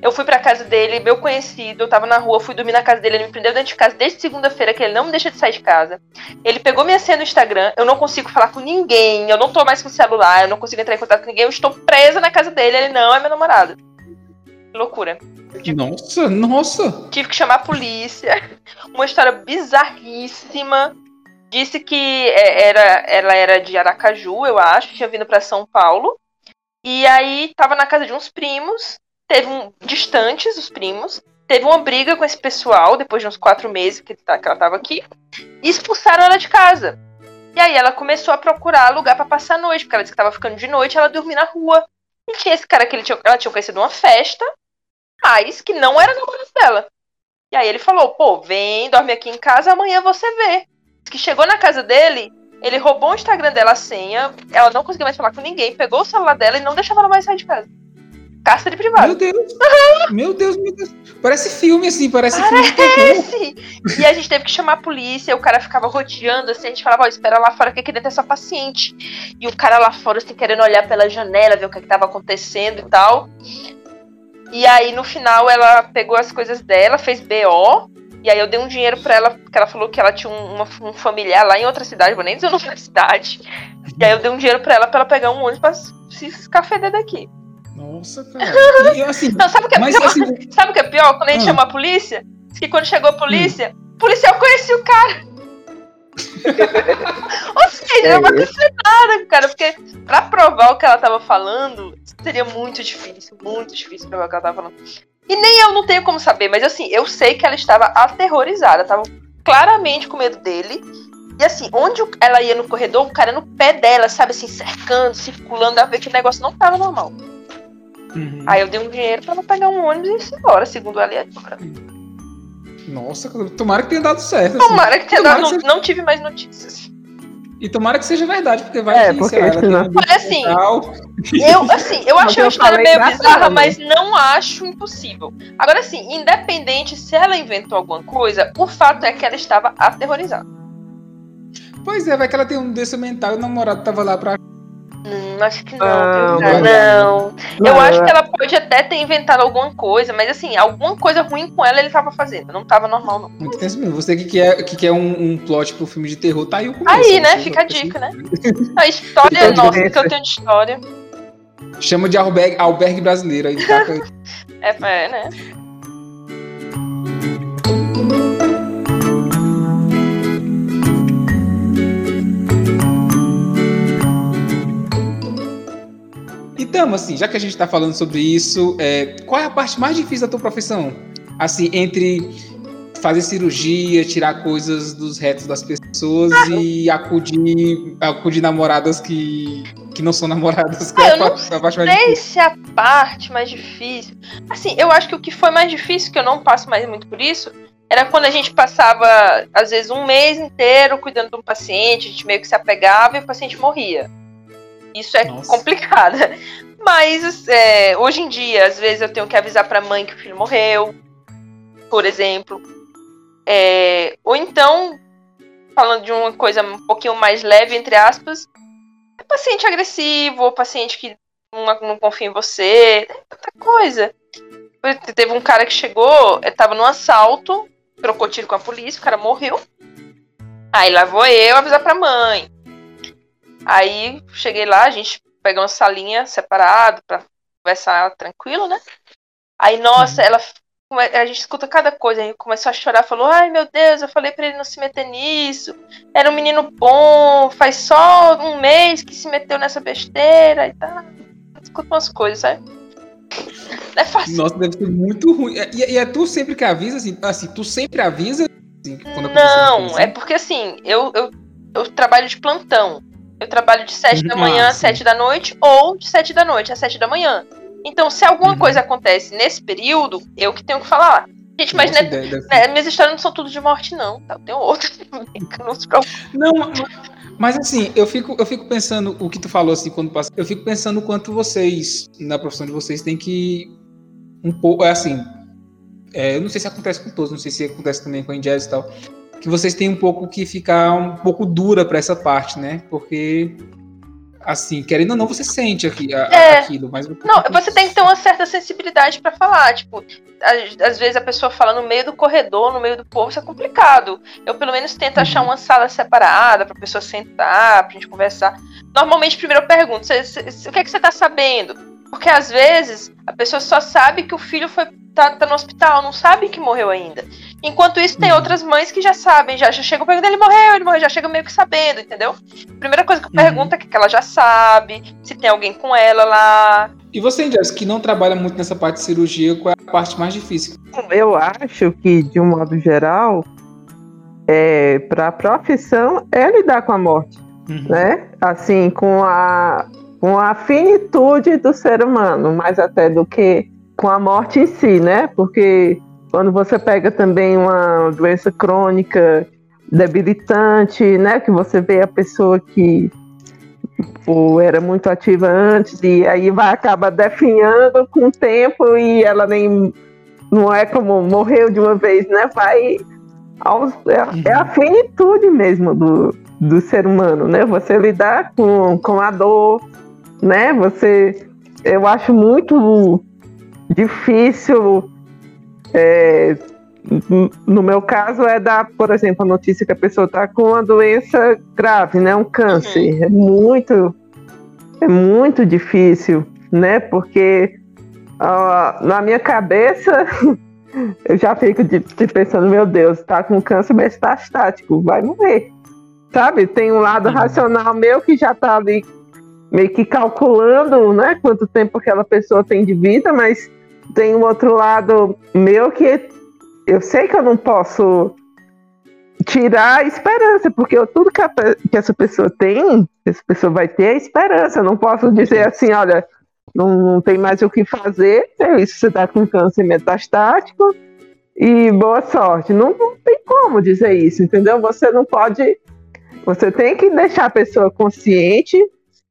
Eu fui pra casa dele, meu conhecido, eu tava na rua, fui dormir na casa dele, ele me prendeu dentro de casa desde segunda-feira, que ele não me deixa de sair de casa. Ele pegou minha senha no Instagram, eu não consigo falar com ninguém, eu não tô mais com o celular, eu não consigo entrar em contato com ninguém, eu estou presa na casa dele, ele não é meu namorado. Que loucura. Tive, nossa, nossa! Tive que chamar a polícia. [LAUGHS] Uma história bizarríssima disse que é, era, ela era de Aracaju, eu acho, tinha vindo para São Paulo. E aí tava na casa de uns primos, teve um distantes os primos, teve uma briga com esse pessoal depois de uns quatro meses que, tá, que ela tava aqui, e expulsaram ela de casa. E aí ela começou a procurar lugar para passar a noite, porque ela disse que tava ficando de noite, ela dormia na rua. E tinha esse cara que ele tinha, ela tinha conhecido uma festa, mas que não era namorado dela. E aí ele falou, pô, vem, dorme aqui em casa, amanhã você vê que chegou na casa dele, ele roubou o Instagram dela, a senha, ela não conseguia mais falar com ninguém, pegou o celular dela e não deixava ela mais sair de casa. Caça de privado. Meu Deus! meu Deus, meu Deus. Parece filme, assim, parece, parece. filme. E a gente teve que chamar a polícia, o cara ficava rodeando, assim, a gente falava, ó, espera lá fora que aqui dentro é só paciente. E o cara lá fora, assim, querendo olhar pela janela, ver o que, que tava acontecendo e tal. E aí, no final, ela pegou as coisas dela, fez BO, e aí eu dei um dinheiro para ela, porque ela falou que ela tinha um, uma, um familiar lá em outra cidade, vou nem dizer outra cidade. E aí eu dei um dinheiro para ela para ela pegar um ônibus pra se escafeder daqui. Nossa, cara. E, assim, Não, sabe o que é pior? Assim... [LAUGHS] Sabe o que é pior? Quando a gente ah. chamou a polícia, que quando chegou a polícia, hum. o policial conhecia o cara. [LAUGHS] Ou seja, é uma nada, cara, porque pra provar o que ela tava falando, seria muito difícil, muito difícil provar o que ela tava falando. E nem eu não tenho como saber, mas assim, eu sei que ela estava aterrorizada, estava claramente com medo dele. E assim, onde ela ia no corredor, o cara no pé dela, sabe, assim, cercando, circulando, a ver que o negócio não tava normal. Uhum. Aí eu dei um dinheiro pra ela pegar um ônibus e ir embora, segundo ela ia embora. Nossa, tomara que tenha dado certo. Assim. Tomara que tenha tomara dado, que seja... não, tive mais notícias. E tomara que seja verdade, porque vai é, que, porque sei lá, Olha [LAUGHS] assim, eu, assim, eu [LAUGHS] achei a história meio bizarra, mas não acho impossível. Agora, assim, independente se ela inventou alguma coisa, o fato é que ela estava aterrorizada. Pois é, vai que ela tem um desse mental e o namorado tava lá pra Hum, acho que não, ah, não. não. Eu acho que ela pode até ter inventado alguma coisa, mas assim, alguma coisa ruim com ela ele tava fazendo. Não tava normal, não. Muito mesmo. Você que quer, que quer um, um plot pro filme de terror, tá aí o começo. Aí, né? Fica a dica, né? [LAUGHS] A história é nossa, que eu tenho de história. Chama de albergue, albergue brasileiro aí. Tá? [LAUGHS] é, é, né? Então, assim, já que a gente está falando sobre isso, é, qual é a parte mais difícil da tua profissão? Assim, entre fazer cirurgia, tirar coisas dos retos das pessoas ah, e acudir, acudir namoradas que, que não são namoradas. Ah, eu não a parte mais sei se é a parte mais difícil. Assim, eu acho que o que foi mais difícil, que eu não passo mais muito por isso, era quando a gente passava, às vezes, um mês inteiro cuidando de um paciente, a gente meio que se apegava e o paciente morria. Isso é Nossa. complicado. [LAUGHS] Mas é, hoje em dia, às vezes eu tenho que avisar para a mãe que o filho morreu, por exemplo. É, ou então, falando de uma coisa um pouquinho mais leve, entre aspas, é paciente agressivo, ou paciente que não, não confia em você, é tanta coisa. Teve um cara que chegou, estava num assalto, trocou tiro com a polícia, o cara morreu. Aí lá vou eu avisar pra mãe. Aí cheguei lá, a gente pegou uma salinha separado para conversar tranquilo, né? Aí, nossa, uhum. ela a gente escuta cada coisa, aí começou a chorar, falou: "Ai, meu Deus, eu falei para ele não se meter nisso. Era um menino bom, faz só um mês que se meteu nessa besteira e tá. Escuta umas coisas, sabe? Não é fácil. Nossa, deve ser muito ruim. E, e é tu sempre que avisa assim, assim tu sempre avisa assim, Não, é porque assim, eu, eu, eu trabalho de plantão. Eu trabalho de 7 da manhã às 7 da noite ou de 7 da noite às 7 da manhã. Então, se alguma uhum. coisa acontece nesse período, eu que tenho que falar. Gente, mas né, né, minhas histórias não são tudo de morte, não. Tá? Tem outras [LAUGHS] também que não se Não, mas assim, eu fico, eu fico pensando o que tu falou assim quando passa. Eu fico pensando o quanto vocês, na profissão de vocês, tem que. Um pouco. É assim. É, eu não sei se acontece com todos, não sei se acontece também com a Jazz e tal que vocês têm um pouco que ficar um pouco dura para essa parte, né? Porque assim, querendo ou não, você sente aqui, a, é. aquilo, mas não, você tem que ter uma certa sensibilidade para falar, tipo, às, vezes a pessoa fala no meio do corredor, no meio do povo, isso é complicado. Eu pelo menos tento uhum. achar uma sala separada para pessoa sentar, pra gente conversar. Normalmente primeiro eu pergunto, o que é que você tá sabendo? Porque às vezes a pessoa só sabe que o filho foi tá, tá no hospital, não sabe que morreu ainda. Enquanto isso, tem uhum. outras mães que já sabem, já, já chegam perguntando, ele morreu, ele morreu, já chega meio que sabendo, entendeu? Primeira coisa que eu uhum. pergunto é que ela já sabe, se tem alguém com ela lá. E você, Jess, que não trabalha muito nessa parte de cirurgia, qual é a parte mais difícil? Eu acho que, de um modo geral, é, para a profissão é lidar com a morte, uhum. né? Assim, com a, com a finitude do ser humano, mais até do que com a morte em si, né? Porque quando você pega também uma doença crônica debilitante, né? Que você vê a pessoa que ou era muito ativa antes e aí vai acabar definhando com o tempo e ela nem não é como morreu de uma vez, né? Vai aos, é, é, a finitude mesmo do, do ser humano, né? Você lidar com, com a dor, né? Você eu acho muito difícil. É, no meu caso, é dar, por exemplo, a notícia que a pessoa está com uma doença grave, né? Um câncer. Uhum. É muito, é muito difícil, né? Porque uh, na minha cabeça [LAUGHS] eu já fico de, de pensando, meu Deus, está com câncer metastático, vai morrer. Sabe? Tem um lado uhum. racional meu que já está ali meio que calculando, né, quanto tempo aquela pessoa tem de vida, mas tem um outro lado meu que eu sei que eu não posso tirar a esperança, porque tudo que, a, que, essa pessoa tem, essa pessoa vai ter a esperança. Eu não posso dizer assim, olha, não, não tem mais o que fazer, é isso, você está com câncer metastático e boa sorte. Não, não tem como dizer isso, entendeu? Você não pode. Você tem que deixar a pessoa consciente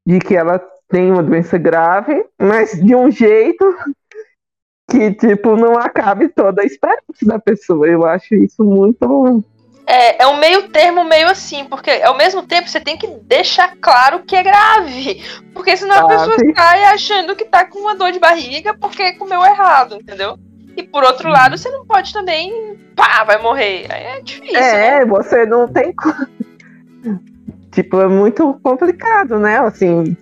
de que ela tem uma doença grave, mas de um jeito que, tipo, não acabe toda a esperança da pessoa. Eu acho isso muito. É, é um meio termo meio assim, porque ao mesmo tempo você tem que deixar claro que é grave. Porque senão a pessoa cai achando que tá com uma dor de barriga porque comeu errado, entendeu? E por outro lado, você não pode também, pá, vai morrer. Aí é difícil. É, né? você não tem. Tipo, é muito complicado, né? Assim,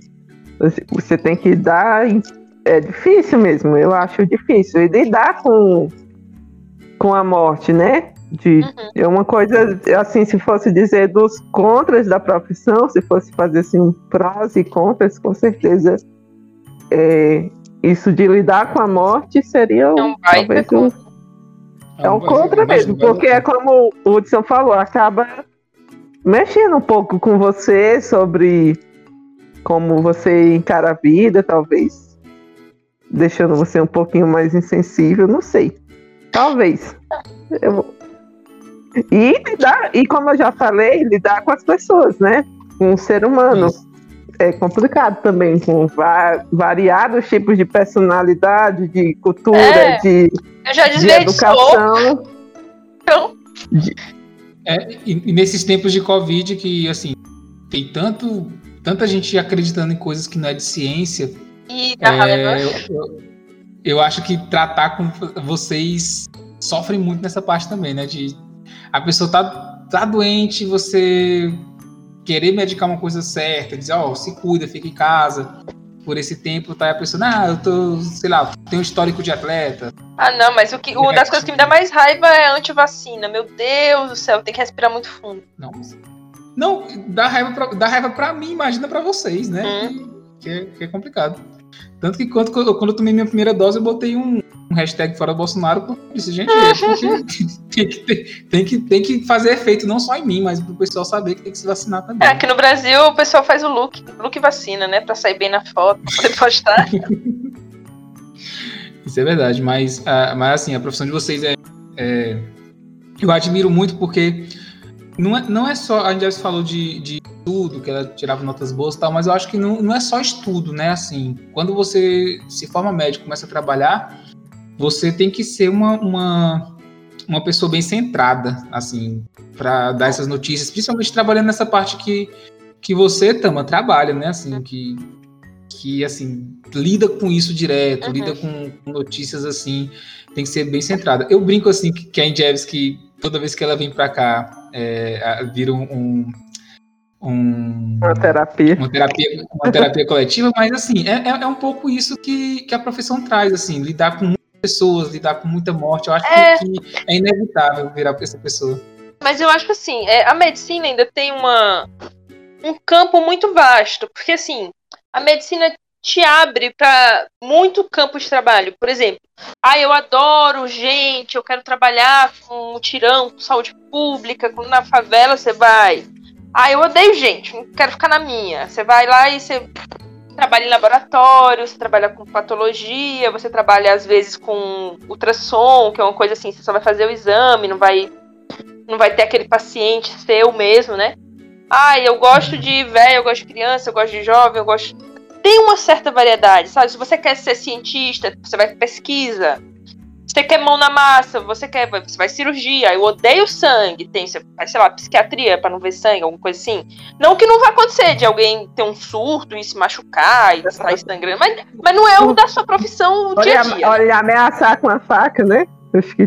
você tem que dar. É difícil mesmo, eu acho difícil. E lidar com, com a morte, né? De, uhum. É uma coisa, assim, se fosse dizer dos contras da profissão, se fosse fazer assim, um prós e contras, com certeza é, isso de lidar com a morte seria um, talvez um, é um contra mesmo, porque é como o Hudson falou, acaba mexendo um pouco com você sobre como você encara a vida, talvez deixando você um pouquinho mais insensível, não sei. Talvez. Eu... E lidar, e como eu já falei, lidar com as pessoas, né? Com o ser humano. Isso. É complicado também, com va variados tipos de personalidade, de cultura, é, de, eu já de educação. Então... De... É, e, e nesses tempos de Covid que, assim, tem tanto tanta gente acreditando em coisas que não é de ciência. E é, eu, eu, eu, acho que tratar com vocês sofrem muito nessa parte também, né? De a pessoa tá, tá doente, você querer medicar uma coisa certa, dizer, ó, oh, se cuida, fica em casa. Por esse tempo, tá a pessoa, ah, eu tô, sei lá, tenho um histórico de atleta. Ah, não, mas o que, uma das coisas que me dá mais raiva é antivacina. Meu Deus do céu, tem que respirar muito fundo. Não, não, dá raiva pra, dá raiva pra mim, imagina pra vocês, né? Hum. Que, é, que, é, complicado. Tanto que quando, quando eu tomei minha primeira dose, eu botei um, um hashtag fora Bolsonaro por isso, gente. É tem, que, tem, que, tem que fazer efeito não só em mim, mas pro pessoal saber que tem que se vacinar também. É, aqui no Brasil o pessoal faz o look, look vacina, né? Pra sair bem na foto, [LAUGHS] pra poder postar. [LAUGHS] isso é verdade, mas, uh, mas assim, a profissão de vocês é, é eu admiro muito porque não é, não é só. A gente já falou de, de estudo, que ela tirava notas boas e tal, mas eu acho que não, não é só estudo, né? Assim, quando você se forma médico começa a trabalhar, você tem que ser uma, uma, uma pessoa bem centrada, assim, para dar essas notícias, principalmente trabalhando nessa parte que, que você, Tama, trabalha, né? Assim, que, que assim, lida com isso direto, uhum. lida com, com, notícias assim, tem que ser bem centrada. Eu brinco assim que, que a Injeves, que toda vez que ela vem para cá, é, vira um, um, uma terapia. Uma terapia, uma terapia coletiva, mas assim, é, é, é um pouco isso que, que a profissão traz, assim, lidar com pessoas, lidar com muita morte. Eu acho é... Que, que, é inevitável virar essa pessoa. Mas eu acho que assim, é, a medicina ainda tem uma, um campo muito vasto, porque assim, a medicina te abre para muito campo de trabalho. Por exemplo, ah, eu adoro gente, eu quero trabalhar com tirão, com saúde pública, na favela você vai. Ah, eu odeio gente, não quero ficar na minha. Você vai lá e você trabalha em laboratório, você trabalha com patologia, você trabalha às vezes com ultrassom, que é uma coisa assim, você só vai fazer o exame, não vai não vai ter aquele paciente seu mesmo, né? Ah, eu gosto de velho, eu gosto de criança, eu gosto de jovem, eu gosto tem uma certa variedade, sabe? Se você quer ser cientista, você vai pesquisa. Você quer mão na massa, você quer, você vai cirurgia. Eu odeio sangue, tem, você sei lá, psiquiatria para não ver sangue, alguma coisa assim. Não que não vai acontecer de alguém ter um surto e se machucar e estar [LAUGHS] sangrando, mas, mas não é o da sua profissão dia a dia. Olha, ameaçar com a faca, né?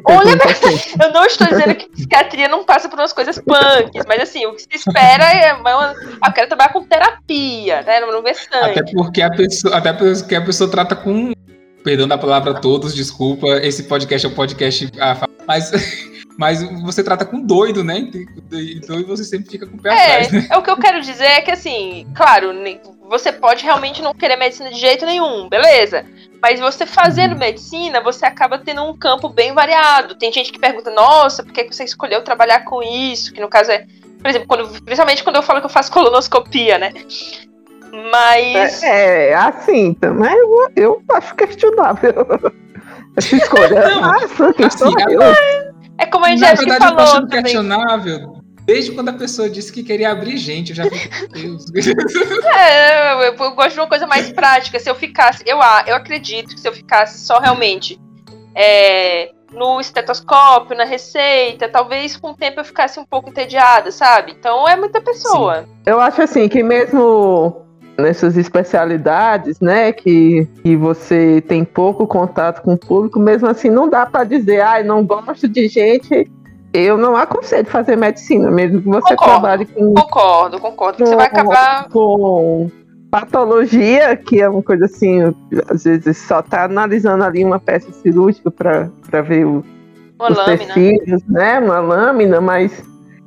Olha, [LAUGHS] eu não estou dizendo que psiquiatria não passa por umas coisas punks, mas assim, o que se espera é uma, eu quero trabalhar com terapia, né? Não, ver sangue. Até porque a pessoa, até porque a pessoa trata com. Perdão da palavra todos, desculpa. Esse podcast é um podcast. Mas, [LAUGHS] mas você trata com doido, né? Então você sempre fica com o pé é, atrás. Né? É o que eu quero dizer é que assim, claro, você pode realmente não querer medicina de jeito nenhum, beleza. Mas você fazendo uhum. medicina, você acaba tendo um campo bem variado. Tem gente que pergunta, nossa, por que você escolheu trabalhar com isso? Que no caso é, por exemplo, quando, principalmente quando eu falo que eu faço colonoscopia, né? Mas. É, é assim, também eu, eu acho questionável. [LAUGHS] Essa escolha. Não, Nossa, que assim, é como a gente já falou. Eu também. questionável Desde quando a pessoa disse que queria abrir gente, eu já fiquei, Deus. [LAUGHS] É, eu, eu, gosto de uma coisa mais prática. Se eu ficasse, eu, eu acredito que se eu ficasse só realmente é, no estetoscópio, na receita, talvez com o tempo eu ficasse um pouco entediada, sabe? Então é muita pessoa. Sim. Eu acho assim que mesmo nessas especialidades, né, que, que você tem pouco contato com o público, mesmo assim não dá para dizer, ai, ah, não gosto de gente eu não aconselho fazer medicina, mesmo que você concordo, trabalhe com. Concordo, concordo. Com, você vai acabar. Com patologia, que é uma coisa assim, às vezes só está analisando ali uma peça cirúrgica para ver o, uma os lâmina. tecidos, né? Uma lâmina, mas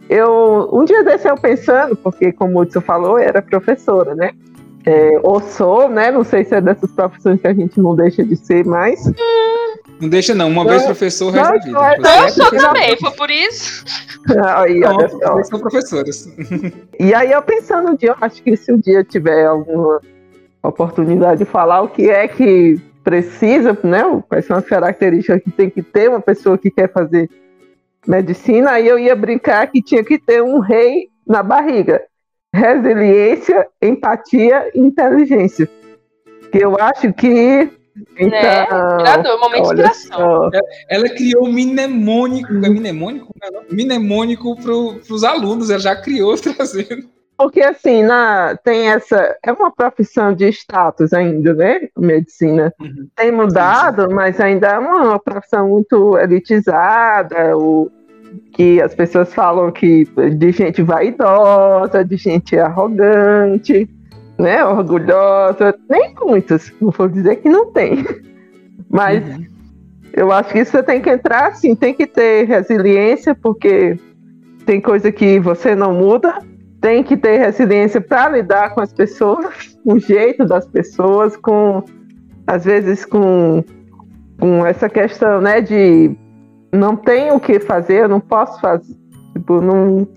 eu. Um dia desse eu pensando, porque como o Hudson falou, era professora, né? É, ou sou, né? Não sei se é dessas profissões que a gente não deixa de ser mais. Não deixa, não. Uma não, vez professor, o resto da vida. Não, eu sou também, foi por isso. [LAUGHS] Aí, olha só. São professoras. [LAUGHS] E aí, eu pensando um dia, eu acho que se um dia tiver alguma oportunidade de falar o que é que precisa, né? Quais são as características que tem que ter uma pessoa que quer fazer medicina, aí eu ia brincar que tinha que ter um rei na barriga resiliência, empatia e inteligência. Que eu acho que. Então, né? Inspirador, momento de inspiração. Ela, criou o mnemônico, é mnemônico? É mnemônico para os alunos, ela já criou [LAUGHS] trazendo. Porque assim, na, tem essa. É uma profissão de status ainda, né? Medicina. Uhum. Tem mudado, sim, sim. mas ainda é uma profissão muito elitizada. O, que as pessoas falam que de gente vaidosa, de gente arrogante, né, orgulhosa, nem muitas, não vou dizer que não tem, [LAUGHS] mas uhum. eu acho que você tem que entrar assim, tem que ter resiliência, porque tem coisa que você não muda, tem que ter resiliência para lidar com as pessoas, [LAUGHS] com o jeito das pessoas, com às vezes com, com essa questão, né, de não tenho o que fazer, eu não posso fazer, tipo, não,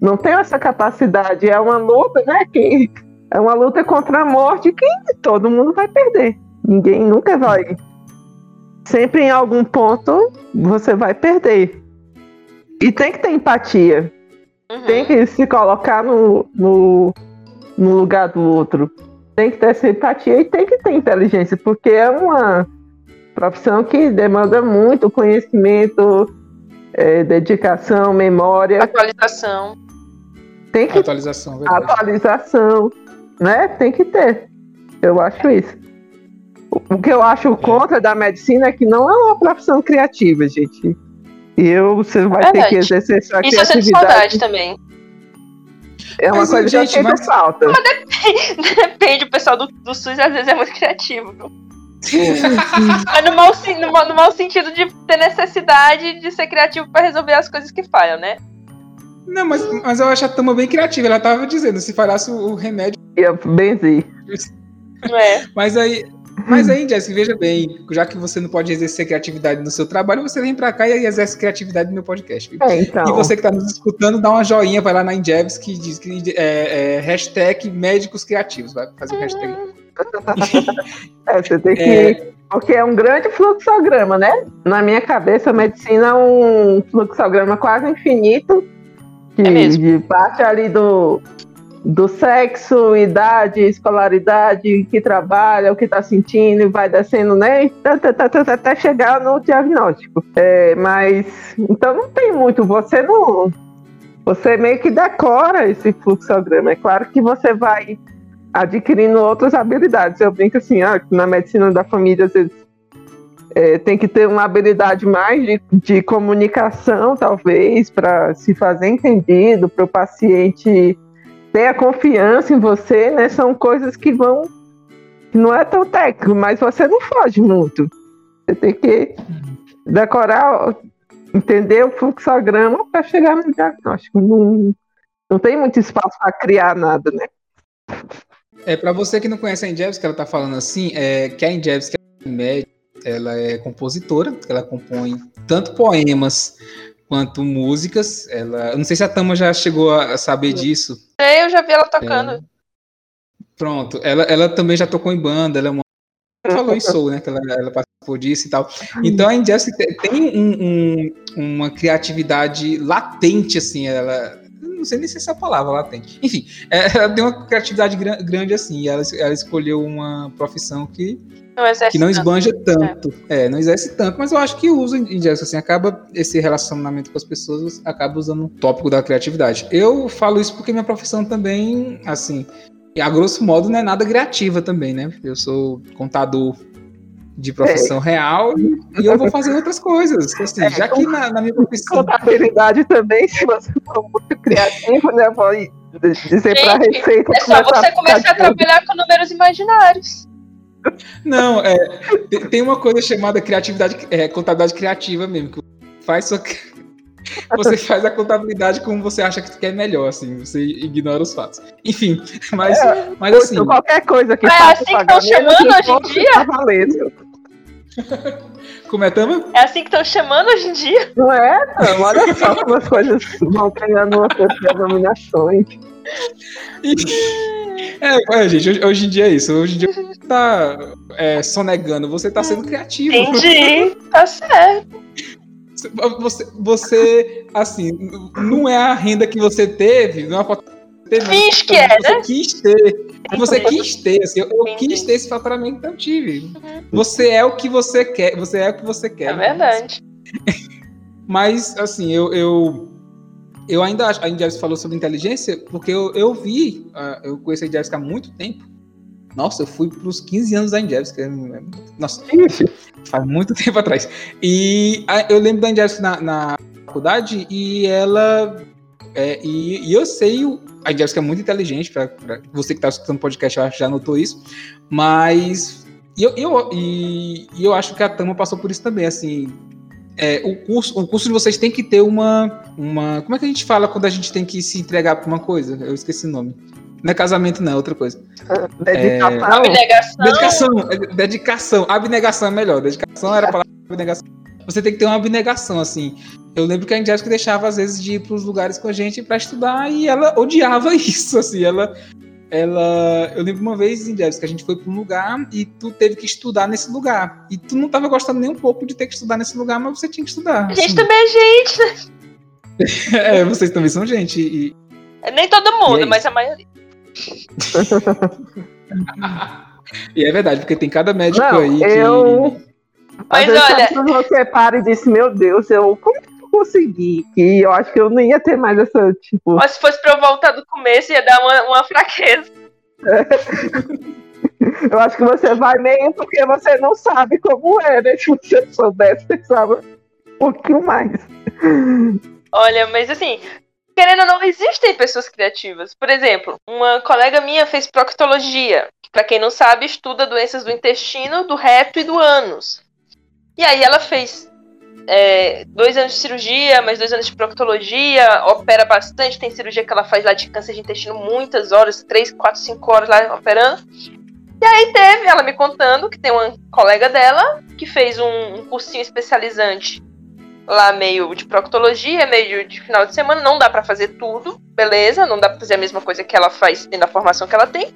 não tenho essa capacidade. É uma luta, né? Que é uma luta contra a morte que todo mundo vai perder. Ninguém nunca vai. Sempre em algum ponto você vai perder. E tem que ter empatia. Uhum. Tem que se colocar no, no, no lugar do outro. Tem que ter essa empatia e tem que ter inteligência, porque é uma Profissão que demanda muito conhecimento, é, dedicação, memória. Atualização. Tem que atualização, verdade. atualização, né? Tem que ter. Eu acho isso. O que eu acho contra da medicina é que não é uma profissão criativa, gente. E eu, você vai verdade. ter que exercer sua Isso criatividade. Isso é saudade também. É uma mas, coisa gente, que mas... falta. Mas depende, [LAUGHS] depende, o pessoal do, do SUS às vezes é muito criativo. Viu? Mas no mau, no, no mau sentido de ter necessidade de ser criativo para resolver as coisas que falham, né? Não, mas, mas eu acho a Tama bem criativa. Ela tava dizendo, se falhasse o, remédio. Ia benzer. É. Mas aí, mas aí, Jessica, veja bem, já que você não pode exercer criatividade no seu trabalho, você vem pra cá e exerce criatividade no meu podcast. É, então. E você que tá nos escutando, dá uma joinha, vai lá na Injevs que diz que é, é, hashtag médicos criativos. Vai fazer hashtag. É, você tem que. É... Porque é um grande fluxograma, né? Na minha cabeça, a medicina é um fluxograma quase infinito. Que, é mesmo. Parte ali do, do sexo, idade, escolaridade, que trabalha, o que está sentindo, e vai descendo, né? Até chegar no diagnóstico. É, mas, então não tem muito, você não. Você meio que decora esse fluxograma. É claro que você vai adquirindo outras habilidades. Eu brinco assim, ah, na medicina da família, às vezes, é, tem que ter uma habilidade mais de, de comunicação, talvez, para se fazer entendido, para o paciente ter a confiança em você, né? São coisas que vão. Não é tão técnico, mas você não foge muito. Você tem que decorar, entender o fluxograma para chegar no diagnóstico. Não, não tem muito espaço para criar nada, né? É, para você que não conhece a Injevs, que ela tá falando assim, é que a é média, ela é compositora, ela compõe tanto poemas quanto músicas. Ela, eu não sei se a Tama já chegou a saber disso. É, eu já vi ela tocando. É, pronto, ela, ela também já tocou em banda, ela é uma falou em Soul, né? Que ela, ela participou disso e tal. Então a Injustice tem um, um, uma criatividade latente, assim, ela. Não sei nem se essa palavra latente. Enfim, [LAUGHS] é, ela tem uma criatividade grande assim. E ela, ela escolheu uma profissão que não que não esbanja tanto. É. é. não exerce tanto, mas eu acho que usa Injustice, assim, acaba esse relacionamento com as pessoas, acaba usando o tópico da criatividade. Eu falo isso porque minha profissão também, assim, a grosso modo não é nada criativa também, né? Eu sou contador de profissão é. real e [LAUGHS] eu vou fazer outras coisas. Assim, é, já que na, na, minha profissão. Contabilidade também, se você for muito criativo, né? Pode dizer para receita. É só você começar a trabalhar com números imaginários. Não, é, tem uma coisa chamada criatividade, é, contabilidade criativa mesmo, que faz sua, [LAUGHS] você faz a contabilidade como você acha que é melhor, assim, você ignora os fatos. Enfim, mas, é, mas assim. Qualquer coisa que é assim que estão chamando hoje em dia? Tá como é, Tama? É assim que estão chamando hoje em dia? Não é, Tama? Olha só como as coisas vão ganhando outras denominações. É, é, gente, hoje, hoje, em dia é isso. Hoje em dia você tá é, sonegando, você tá sendo criativo. Entendi, tá certo. Você, você, assim, não é a renda que você teve, não é a foto teve. Finge que é, você né? quis ter. Você quis ter, assim, eu, eu quis ter esse faturamento, então tive. Uhum. Você é o que você quer, você é o que você quer. É verdade. [LAUGHS] Mas, assim, eu, eu, eu ainda acho, a Indiaris falou sobre inteligência, porque eu, eu vi, uh, eu conheço a Indiaris há muito tempo, nossa, eu fui para os 15 anos da. É nossa, faz muito [LAUGHS] tempo atrás. E eu lembro da Angelica na, na faculdade e ela. É, e, e, eu sei, a Angelica é muito inteligente, para você que está escutando o podcast, eu acho que já notou isso. Mas. E eu, eu, e, e eu acho que a Tama passou por isso também, assim. É, o, curso, o curso de vocês tem que ter uma, uma. Como é que a gente fala quando a gente tem que se entregar para uma coisa? Eu esqueci o nome. Não é casamento, não, é outra coisa. Dedicação. É... Abnegação. Dedicação. Dedicação. Abnegação é melhor. Dedicação era a palavra abnegação. Você tem que ter uma abnegação, assim. Eu lembro que a Angélica deixava, às vezes, de ir para os lugares com a gente para estudar e ela odiava [LAUGHS] isso, assim. Ela. Ela. Eu lembro uma vez, Angélica, que a gente foi para um lugar e tu teve que estudar nesse lugar. E tu não estava gostando nem um pouco de ter que estudar nesse lugar, mas você tinha que estudar. A gente assim. também é gente, né? [LAUGHS] é, vocês também são gente. E... Nem todo mundo, é mas a maioria. [LAUGHS] e é verdade, porque tem cada médico não, aí eu... que. Mas olha. Você para e disse, meu Deus, eu. Como que eu consegui? Que eu acho que eu não ia ter mais essa, tipo. Mas se fosse pra eu voltar do começo, ia dar uma, uma fraqueza. [LAUGHS] eu acho que você vai meio porque você não sabe como é, né? Se você soubesse, pensava um pouquinho mais. Olha, mas assim, querendo ou não, existem pessoas criativas. Por exemplo, uma colega minha fez proctologia, que para quem não sabe, estuda doenças do intestino, do reto e do ânus. E aí ela fez é, dois anos de cirurgia, mais dois anos de proctologia, opera bastante, tem cirurgia que ela faz lá de câncer de intestino muitas horas, três, quatro, cinco horas lá operando. E aí teve ela me contando que tem uma colega dela que fez um, um cursinho especializante lá meio de proctologia, meio de final de semana, não dá para fazer tudo, beleza? Não dá para fazer a mesma coisa que ela faz na formação que ela tem,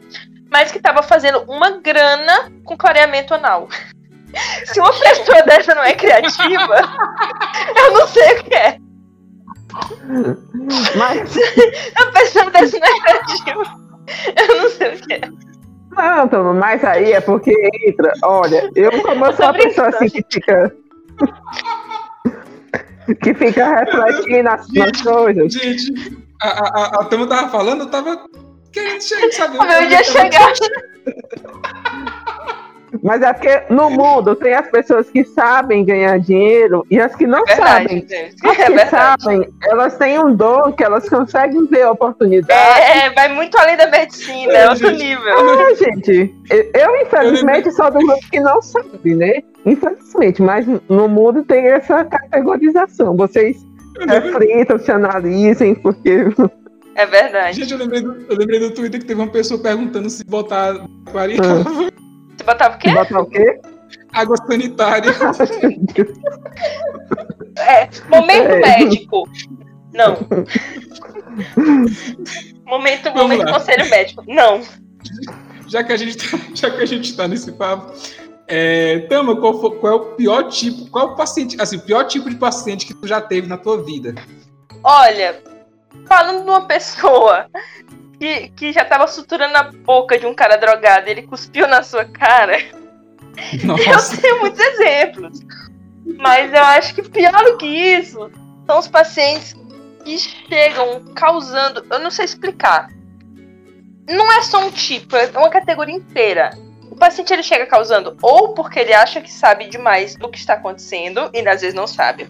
mas que tava fazendo uma grana com clareamento anal. Se [LAUGHS] [LAUGHS] uma pessoa dessa não é criativa, eu não sei o que é. Mas a pessoa dessa não é criativa, eu não sei o que é. Não, mas aí é porque entra. Olha, eu como eu sou uma pessoa assim que fica que fica refletindo as, gente, coisas. Gente, a, a, a Tama tava falando, eu tava querendo saber. O meu dia chegar. Mas é porque no mundo tem as pessoas que sabem ganhar dinheiro e as que não é verdade, sabem. Gente. As [LAUGHS] é que verdade. sabem, elas têm um dom que elas conseguem ver a oportunidade. É, vai muito além da medicina, é, é outro gente. nível. Ah, gente, eu infelizmente eu sou do mundo que não sabe, né? Infelizmente, mas no mundo tem essa categorização. Vocês reflitam, se analisem, porque É verdade. Gente, eu lembrei, do, eu lembrei do Twitter que teve uma pessoa perguntando se botar variável. Se botar o quê? Se botar o quê? Água sanitária. [LAUGHS] é, momento é. médico. Não. [LAUGHS] momento, momento conselho médico. Não. Já que a gente tá, já que a gente tá nesse papo, é, Tama, qual, foi, qual, é o pior tipo, qual é o paciente, assim, o pior tipo de paciente que tu já teve na tua vida? Olha, falando de uma pessoa que, que já tava suturando a boca de um cara drogado, ele cuspiu na sua cara. [LAUGHS] [LAUGHS] Nossa. Eu tenho muitos exemplos. Mas eu acho que pior do que isso são os pacientes que chegam causando. Eu não sei explicar. Não é só um tipo, é uma categoria inteira. O paciente ele chega causando ou porque ele acha que sabe demais do que está acontecendo e às vezes não sabe,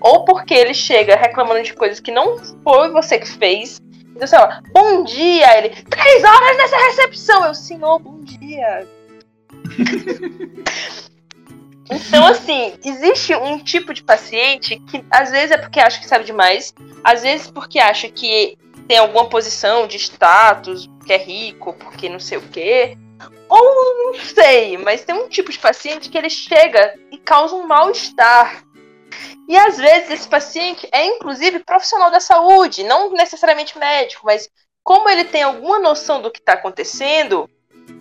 ou porque ele chega reclamando de coisas que não foi você que fez. Então, sei lá, bom dia, ele, três horas nessa recepção. Eu, senhor, bom dia. [LAUGHS] Então, assim, existe um tipo de paciente que às vezes é porque acha que sabe demais, às vezes porque acha que tem alguma posição de status, que é rico, porque não sei o quê. Ou não sei, mas tem um tipo de paciente que ele chega e causa um mal-estar. E às vezes esse paciente é inclusive profissional da saúde, não necessariamente médico, mas como ele tem alguma noção do que está acontecendo,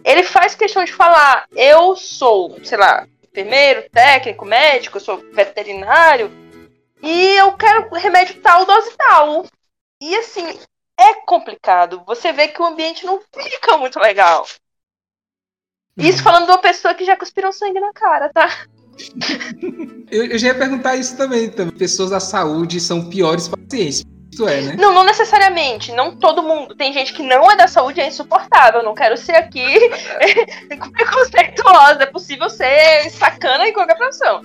ele faz questão de falar: eu sou, sei lá, enfermeiro, técnico, médico, eu sou veterinário e eu quero remédio tal, dose tal. E assim, é complicado. Você vê que o ambiente não fica muito legal. Isso falando de uma pessoa que já cuspiram sangue na cara, tá? Eu, eu já ia perguntar isso também, também. Pessoas da saúde são piores pacientes. Isso é, né? Não, não necessariamente. Não todo mundo. Tem gente que não é da saúde e é insuportável. Não quero ser aqui [LAUGHS] preconceituosa. É possível ser sacana em qualquer profissão.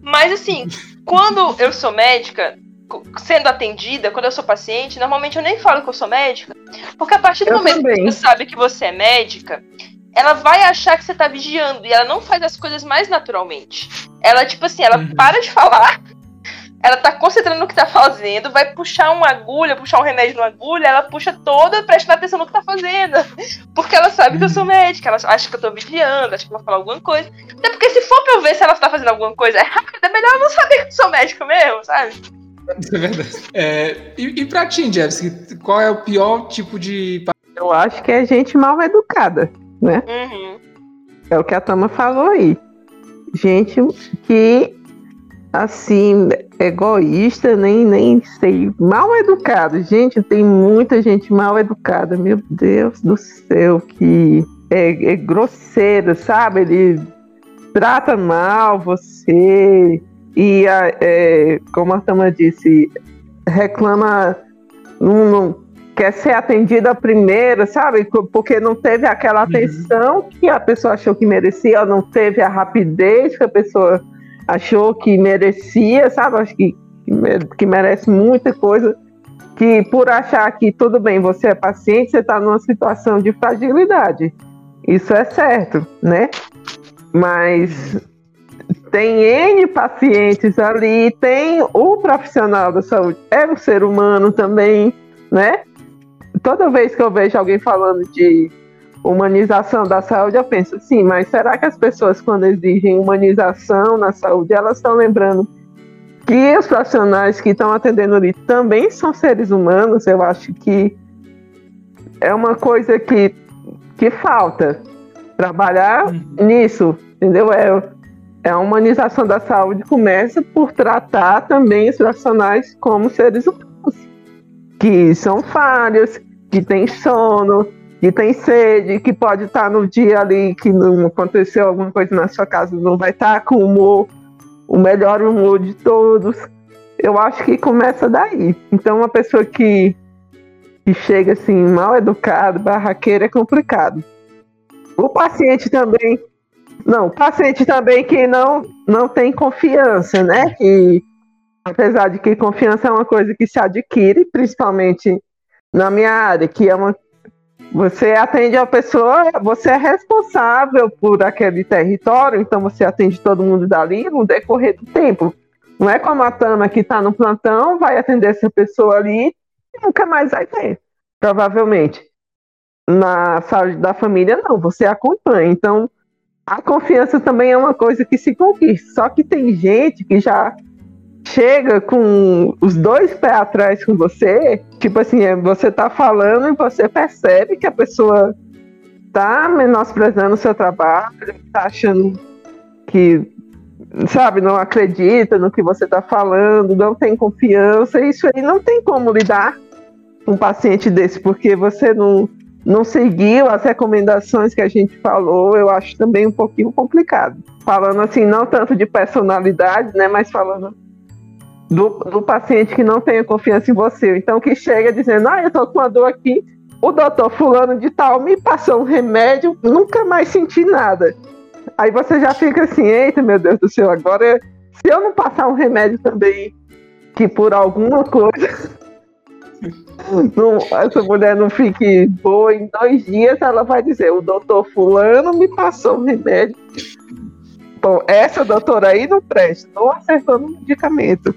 Mas assim, quando eu sou médica, sendo atendida, quando eu sou paciente, normalmente eu nem falo que eu sou médica. Porque a partir do eu momento também. que você sabe que você é médica, ela vai achar que você tá vigiando. E ela não faz as coisas mais naturalmente. Ela, tipo assim, ela uhum. para de falar ela tá concentrando no que tá fazendo, vai puxar uma agulha, puxar um remédio numa agulha, ela puxa toda prestando atenção no que tá fazendo. Porque ela sabe que eu sou médica, ela acha que eu tô vigiando, acha que eu vou falar alguma coisa. Até porque se for pra eu ver se ela tá fazendo alguma coisa errada, é melhor eu não saber que eu sou médico mesmo, sabe? Isso é verdade. É, e, e pra ti, Jeff, qual é o pior tipo de. Eu acho que é gente mal educada, né? Uhum. É o que a Tama falou aí. Gente que assim, egoísta, nem, nem sei, mal educado. Gente, tem muita gente mal educada, meu Deus do céu, que é, é grosseiro, sabe? Ele trata mal você e, é, como a Tama disse, reclama, não, não, quer ser atendida primeiro, sabe? Porque não teve aquela uhum. atenção uhum. que a pessoa achou que merecia, não teve a rapidez que a pessoa achou que merecia, sabe? Acho que, que merece muita coisa. Que por achar que tudo bem, você é paciente, você está numa situação de fragilidade. Isso é certo, né? Mas tem N pacientes ali, tem o profissional da saúde, é um ser humano também, né? Toda vez que eu vejo alguém falando de humanização da saúde, eu penso, sim, mas será que as pessoas, quando exigem humanização na saúde, elas estão lembrando que os profissionais que estão atendendo ali também são seres humanos? Eu acho que é uma coisa que, que falta trabalhar uhum. nisso, entendeu? É, é a humanização da saúde começa por tratar também os profissionais como seres humanos, que são falhos, que têm sono, que tem sede, que pode estar no dia ali que não aconteceu alguma coisa na sua casa, não vai estar com o humor, o melhor humor de todos. Eu acho que começa daí. Então, uma pessoa que, que chega assim, mal educado, barraqueira, é complicado. O paciente também. Não, paciente também que não, não tem confiança, né? Que, apesar de que confiança é uma coisa que se adquire, principalmente na minha área, que é uma você atende a pessoa, você é responsável por aquele território, então você atende todo mundo dali no decorrer do tempo. Não é como a Tama que está no plantão, vai atender essa pessoa ali e nunca mais vai ver. provavelmente. Na saúde da família, não, você acompanha. Então, a confiança também é uma coisa que se conquista. Só que tem gente que já chega com os dois pés atrás com você, tipo assim, é, você tá falando e você percebe que a pessoa tá menosprezando o seu trabalho, tá achando que, sabe, não acredita no que você tá falando, não tem confiança, isso aí não tem como lidar com um paciente desse, porque você não não seguiu as recomendações que a gente falou, eu acho também um pouquinho complicado. Falando assim, não tanto de personalidade, né, mas falando do, do paciente que não tenha confiança em você. Então, que chega dizendo, ah, eu tô com uma dor aqui, o doutor fulano de tal me passou um remédio, nunca mais senti nada. Aí você já fica assim, eita, meu Deus do céu, agora se eu não passar um remédio também, que por alguma coisa [LAUGHS] não, essa mulher não fique boa em dois dias, ela vai dizer: o doutor Fulano me passou um remédio. Bom, essa doutora aí não presta, não acertou no medicamento.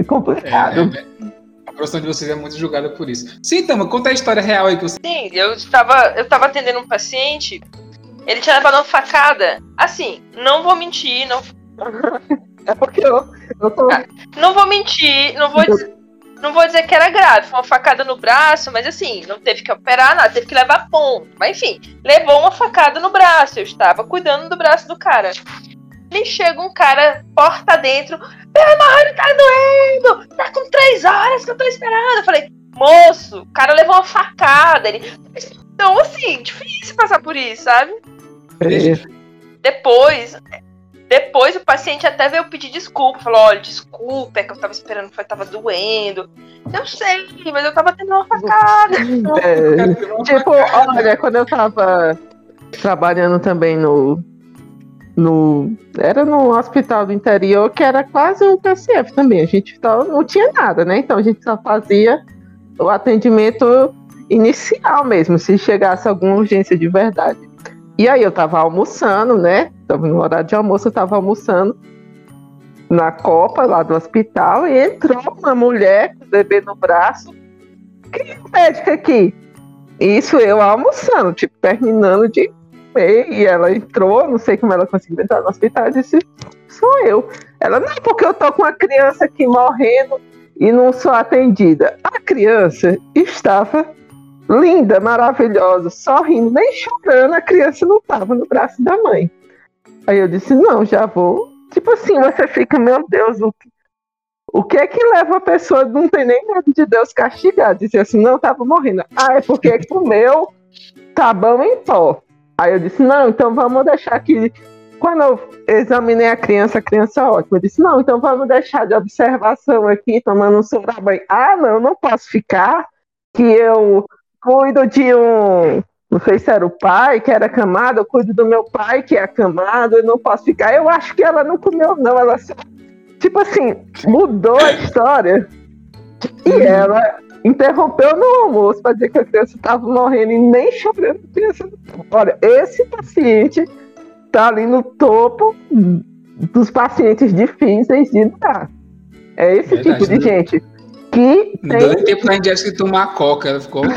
É complicado. É, é, a profissão de vocês é muito julgada por isso. Sim, Tama, conta a história real aí que você. Sim, eu estava, eu estava atendendo um paciente, ele tinha levado uma facada. Assim, não vou mentir, não. é porque eu, eu tô. Ah, não vou mentir, não vou dizer não vou dizer que era grave, foi uma facada no braço, mas assim, não teve que operar nada, teve que levar ponto. Mas enfim, levou uma facada no braço. Eu estava cuidando do braço do cara. E chega um cara, porta dentro, meu marido tá doendo! Tá com três horas que eu tô esperando. Eu falei, moço, o cara levou uma facada. Ele... Então, assim, difícil passar por isso, sabe? É. Depois, depois o paciente até veio pedir desculpa, falou: olha, desculpa, é que eu tava esperando eu tava doendo. Eu sei, mas eu tava tendo uma facada. É, tipo, olha, quando eu tava trabalhando também no. No, era no hospital do interior, que era quase um PCF também. A gente não tinha nada, né? Então a gente só fazia o atendimento inicial mesmo, se chegasse alguma urgência de verdade. E aí eu tava almoçando, né? Tava no horário de almoço, eu tava almoçando na copa lá do hospital e entrou uma mulher com o bebê no braço. Que médica aqui? Isso eu almoçando, tipo, terminando de. E ela entrou, não sei como ela conseguiu entrar no hospital, e disse: Sou eu. Ela, não, porque eu tô com uma criança aqui morrendo e não sou atendida. A criança estava linda, maravilhosa, sorrindo, nem chorando, a criança não estava no braço da mãe. Aí eu disse, não, já vou. Tipo assim, você fica, meu Deus, o que, o que é que leva a pessoa não tem nem medo de Deus castigar? Dizer assim, não, estava morrendo. Ah, é porque comeu sabão em pó. Aí eu disse, não, então vamos deixar que. Quando eu examinei a criança, a criança ótima. Eu disse, não, então vamos deixar de observação aqui, tomando um sobra-banho. Ah, não, não posso ficar, que eu cuido de um. Não sei se era o pai que era camado, eu cuido do meu pai que é camado, eu não posso ficar. Eu acho que ela não comeu, não. Ela só. Tipo assim, mudou a história. E uhum. ela interrompeu no almoço para dizer que a criança estava morrendo e nem chorando. Olha, esse paciente está ali no topo dos pacientes difíceis de lidar. É esse Verdade, tipo de né? gente que tem... deu tempo da Jéssica tomar coca, ela ficou [LAUGHS]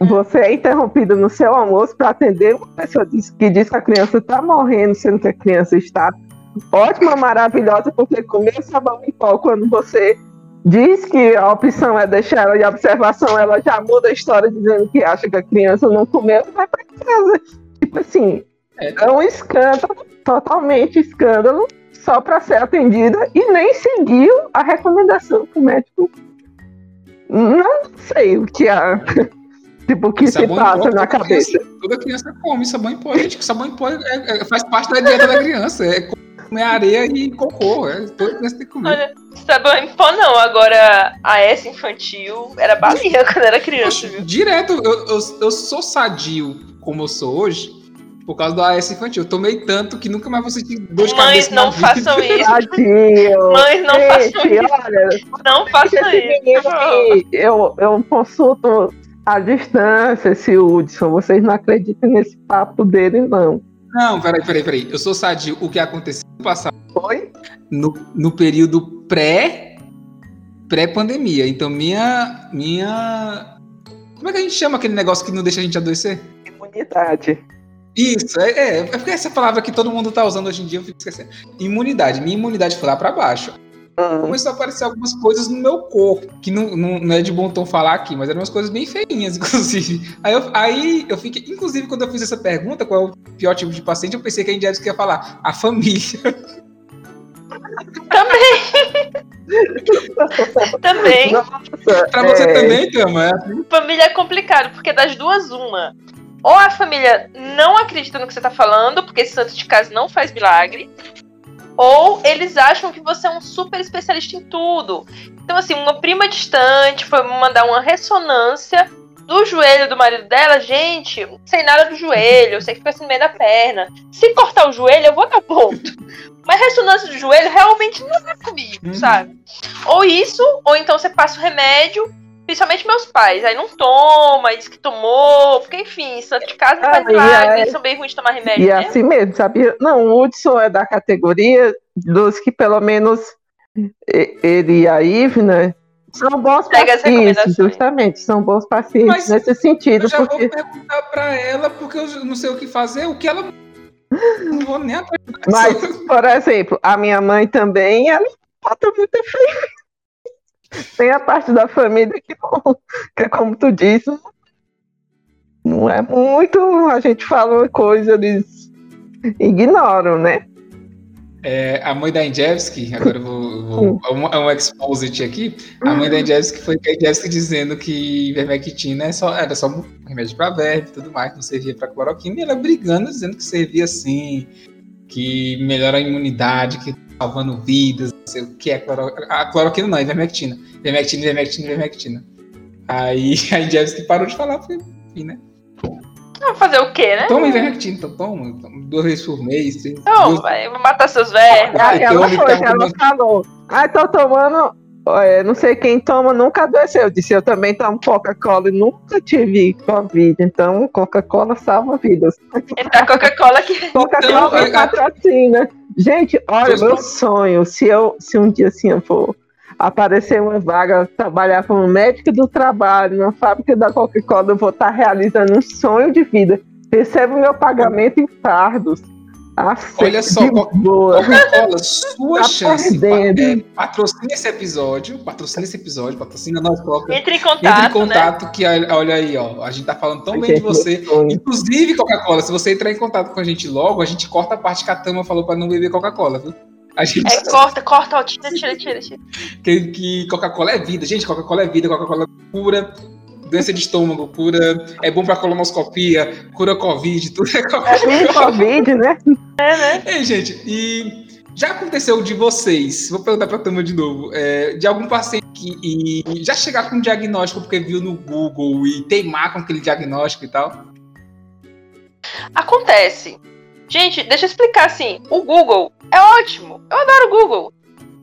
Você é interrompido no seu almoço para atender uma pessoa que diz que a criança está morrendo, sendo que a criança está ótima, maravilhosa, porque comer sabão em pó quando você diz que a opção é deixar ela de observação, ela já muda a história dizendo que acha que a criança não comeu, vai para casa. Tipo assim, é, é um escândalo, totalmente escândalo, só para ser atendida e nem seguiu a recomendação que o médico. Não sei o que há. [LAUGHS] Tipo, o que sabão se passa na cabeça. Criança, toda criança come sabão em pó, gente. Sabão em pó é, é, faz parte da dieta da criança. É comer areia e cocô. É, toda criança tem que comer. Olha, sabão em pó não. Agora, a S infantil era balinha [LAUGHS] quando era criança. Viu? Direto, eu, eu, eu sou sadio como eu sou hoje por causa do AS infantil. Eu tomei tanto que nunca mais vou sentir dor de Mães, não façam isso. Tadinho. Mães, não Gente, façam isso. Olha, não façam isso. Eu, eu consulto à distância esse Hudson. Vocês não acreditam nesse papo dele, não. Não, peraí, peraí, peraí. Eu sou sadio. O que aconteceu no passado? Foi? No, no período pré pré-pandemia. Então, minha. minha. Como é que a gente chama aquele negócio que não deixa a gente adoecer? Imunidade. Isso, é, é, é porque essa palavra que todo mundo tá usando hoje em dia, eu fico esquecendo. Imunidade. Minha imunidade foi lá pra baixo. Uhum. Começou a aparecer algumas coisas no meu corpo, que não, não, não, é de bom tom falar aqui, mas eram umas coisas bem feinhas, [LAUGHS] inclusive. Aí eu, aí eu fiquei, inclusive, quando eu fiz essa pergunta, qual é o pior tipo de paciente, eu pensei que a Indiana ia falar a família. Também. [LAUGHS] também. Nossa, pra você é... também, Cama? É assim? Família é complicado, porque das duas, uma. Ou a família não acredita no que você tá falando, porque esse santo de casa não faz milagre. Ou eles acham que você é um super especialista em tudo. Então, assim, uma prima distante foi mandar uma ressonância do joelho do marido dela, gente, sem nada do joelho, eu sei que fica assim no meio da perna. Se cortar o joelho, eu vou dar ponto. Mas ressonância do joelho realmente não é comigo, uhum. sabe? Ou isso, ou então você passa o remédio, principalmente meus pais. Aí não toma, diz que tomou, porque enfim, santo de casa não ah, faz milagre, é... são bem ruins de tomar remédio. E é assim mesmo, sabia? Não, o Hudson é da categoria dos que pelo menos ele e a Ivna são bons pacientes, justamente, são bons pacientes Mas nesse sentido. Eu já porque... vou perguntar para ela, porque eu não sei o que fazer, o que ela. [LAUGHS] Não vou nem atrás. Mas, por exemplo, a minha mãe também, ela falta muito efeito. Tem a parte da família que, que é como tu disse, não é muito. A gente fala coisa, eles ignoram, né? É, a mãe da Indjevski, agora eu vou, vou é um, um exposit aqui. A mãe da Indjevski foi a Indjevski dizendo que ivermectina é só, era só um remédio para verme e tudo mais, não servia para cloroquina, e ela brigando, dizendo que servia sim, que melhora a imunidade, que salvando vidas, não sei o que é cloroquina. A cloroquina não, ivermectina. Ivermectina, ivermectina, ivermectina. Aí [LAUGHS] a Indjevski parou de falar, porque, enfim, né? fazer o quê, né? Toma ivermectina, então toma. Duas vezes por mês. Não, duas... vai matar seus velhos. Ah, ela foi, ela falou. Ah, tô tomando. É, não sei quem toma, nunca adoeceu. Eu disse, eu também tomo Coca-Cola e nunca tive Covid. Então, Coca-Cola salva vidas. Então, Coca-Cola que. Coca-Cola então, patrocina. Gente, olha, meu sonho, se eu se um dia assim eu for aparecer uma vaga, trabalhar como médica do trabalho na fábrica da Coca-Cola, eu vou estar realizando um sonho de vida. Recebo meu pagamento em fardos. Olha só, Coca-Cola, sua tá chance. É, patrocina esse episódio, patrocina esse episódio, patrocina nós, Coca. Entre em contato. Entre em contato, né? que olha aí, ó. A gente tá falando tão bem de você. Inclusive, Coca-Cola, se você entrar em contato com a gente logo, a gente corta a parte que a Tama falou para não beber Coca-Cola, viu? A gente é, [LAUGHS] corta, corta, ó, tira, tira, tira, tira. Que, que Coca-Cola é vida, gente. Coca-Cola é vida, Coca-Cola cura doença de estômago, cura. É bom pra colonoscopia, cura Covid, [LAUGHS] tudo é Coca-Cola. É Covid, né? [LAUGHS] É, né? Ei, gente, e já aconteceu de vocês, vou perguntar pra Tama de novo, é, de algum paciente que e, já chegar com um diagnóstico porque viu no Google e teimar com aquele diagnóstico e tal? Acontece. Gente, deixa eu explicar assim. O Google é ótimo. Eu adoro o Google.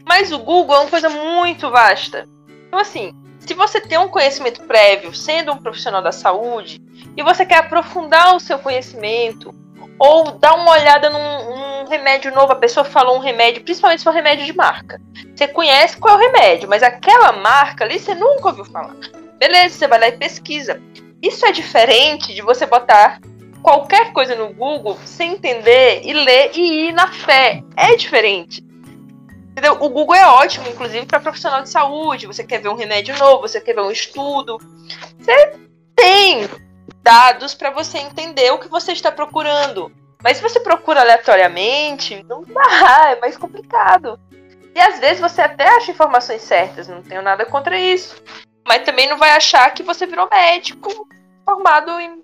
Mas o Google é uma coisa muito vasta. Então, assim, se você tem um conhecimento prévio, sendo um profissional da saúde, e você quer aprofundar o seu conhecimento, ou dar uma olhada num, num, remédio novo, a pessoa falou um remédio, principalmente se for remédio de marca. Você conhece qual é o remédio, mas aquela marca ali você nunca ouviu falar. Beleza, você vai lá e pesquisa. Isso é diferente de você botar qualquer coisa no Google sem entender e ler e ir na fé. É diferente. Entendeu? O Google é ótimo, inclusive, para profissional de saúde. Você quer ver um remédio novo, você quer ver um estudo. Você tem dados para você entender o que você está procurando. Mas se você procura aleatoriamente, não dá, é mais complicado. E às vezes você até acha informações certas, não tenho nada contra isso. Mas também não vai achar que você virou médico formado em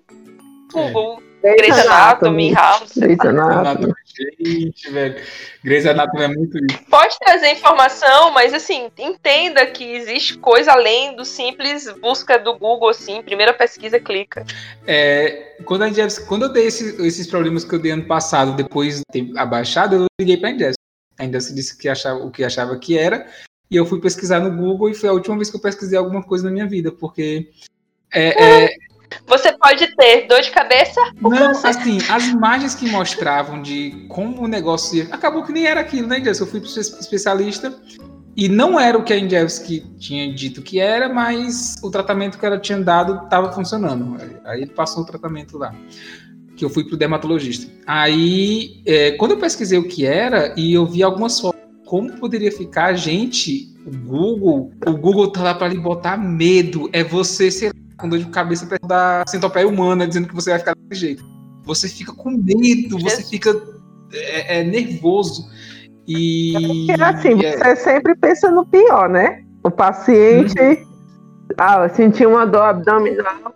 Google. É. Grey's Anatomy, House. Grey's Anatomy. Gente, velho. Grey's Anatomy é muito isso. Pode trazer informação, mas assim, entenda que existe coisa além do simples busca do Google, assim, primeira pesquisa, clica. É, quando, a Jeffs, quando eu dei esse, esses problemas que eu dei ano passado, depois de ter abaixado, eu liguei pra Jeffs. Ainda se disse que achava, o que achava que era, e eu fui pesquisar no Google e foi a última vez que eu pesquisei alguma coisa na minha vida, porque é, é, você pode ter dor de cabeça Não, assim, as imagens que mostravam de como o negócio ia... Acabou que nem era aquilo, né, Jess? Eu fui pro especialista E não era o que a Indevski tinha dito que era, mas o tratamento que ela tinha dado estava funcionando. Aí ele passou o tratamento lá, que eu fui pro dermatologista. Aí, é, quando eu pesquisei o que era e eu vi algumas fotos, como poderia ficar a gente, o Google, o Google tá lá para lhe botar medo. É você, sei lá, com dor de cabeça perto da centopeia humana, dizendo que você vai ficar desse jeito. Você fica com medo, você fica é, é nervoso. E é assim, é você sempre pensa no pior, né? O paciente uhum. ah, sentiu uma dor abdominal,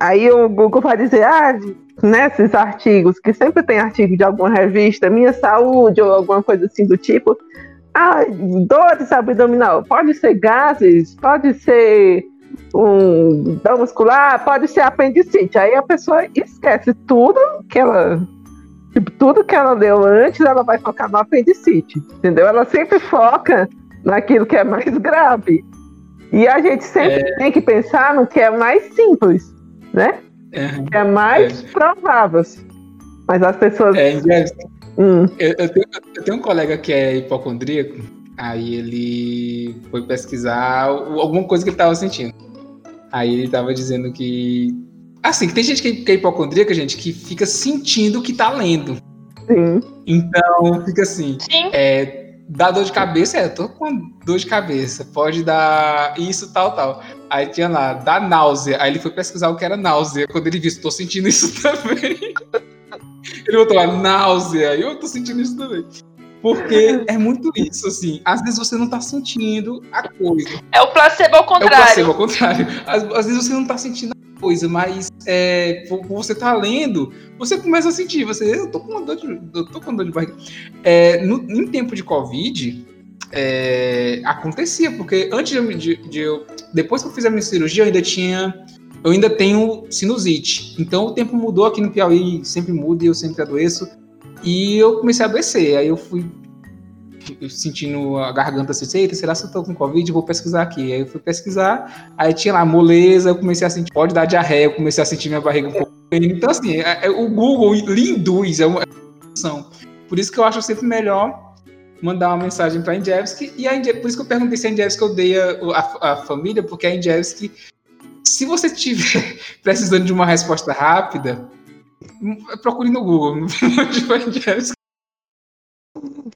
aí o Google vai dizer, ah, nesses né, artigos, que sempre tem artigo de alguma revista, Minha Saúde ou alguma coisa assim do tipo, ah, dores abdominal, pode ser gases, pode ser um dor muscular, pode ser apendicite. Aí a pessoa esquece tudo que ela Tipo, tudo que ela leu antes, ela vai focar no apendicite, entendeu? Ela sempre foca naquilo que é mais grave. E a gente sempre é... tem que pensar no que é mais simples, né? É, que é mais é. provável. Mas as pessoas. É, hum. eu, eu, tenho, eu tenho um colega que é hipocondríaco, aí ele foi pesquisar alguma coisa que ele estava sentindo. Aí ele estava dizendo que Assim, tem gente que é hipocondríaca, gente, que fica sentindo que tá lendo. Sim. Então, fica assim. Sim. É, dá dor de cabeça, é, tô com dor de cabeça. Pode dar isso, tal, tal. Aí tinha lá, dá náusea. Aí ele foi pesquisar o que era náusea. Quando ele viu, tô sentindo isso [LAUGHS] também. ele botou lá, náusea. Eu tô sentindo isso também. Porque é muito isso, assim. Às vezes você não tá sentindo a coisa. É o placebo ao contrário. É o placebo ao contrário. Às, às vezes você não tá sentindo coisa, mas é, você tá lendo, você começa a sentir, você, eu tô com uma dor de, eu tô com dor de barriga. É, no, em tempo de Covid, é, acontecia, porque antes de, de, de, eu, depois que eu fiz a minha cirurgia, eu ainda tinha, eu ainda tenho sinusite. Então o tempo mudou aqui no Piauí, sempre muda e eu sempre adoeço. E eu comecei a adoecer, aí eu fui sentindo a garganta assim, eita, será que eu tô com Covid? Vou pesquisar aqui. Aí eu fui pesquisar, aí tinha lá moleza, eu comecei a sentir, pode dar diarreia, eu comecei a sentir minha barriga um pouco. Então, assim, é, é, o Google lhe induz, é uma opção. Por isso que eu acho sempre melhor mandar uma mensagem para a Indevski, e a Indevski, por isso que eu perguntei se a Indevski odeia a, a família, porque a Indevski, se você estiver [LAUGHS] precisando de uma resposta rápida, procure no Google, [LAUGHS]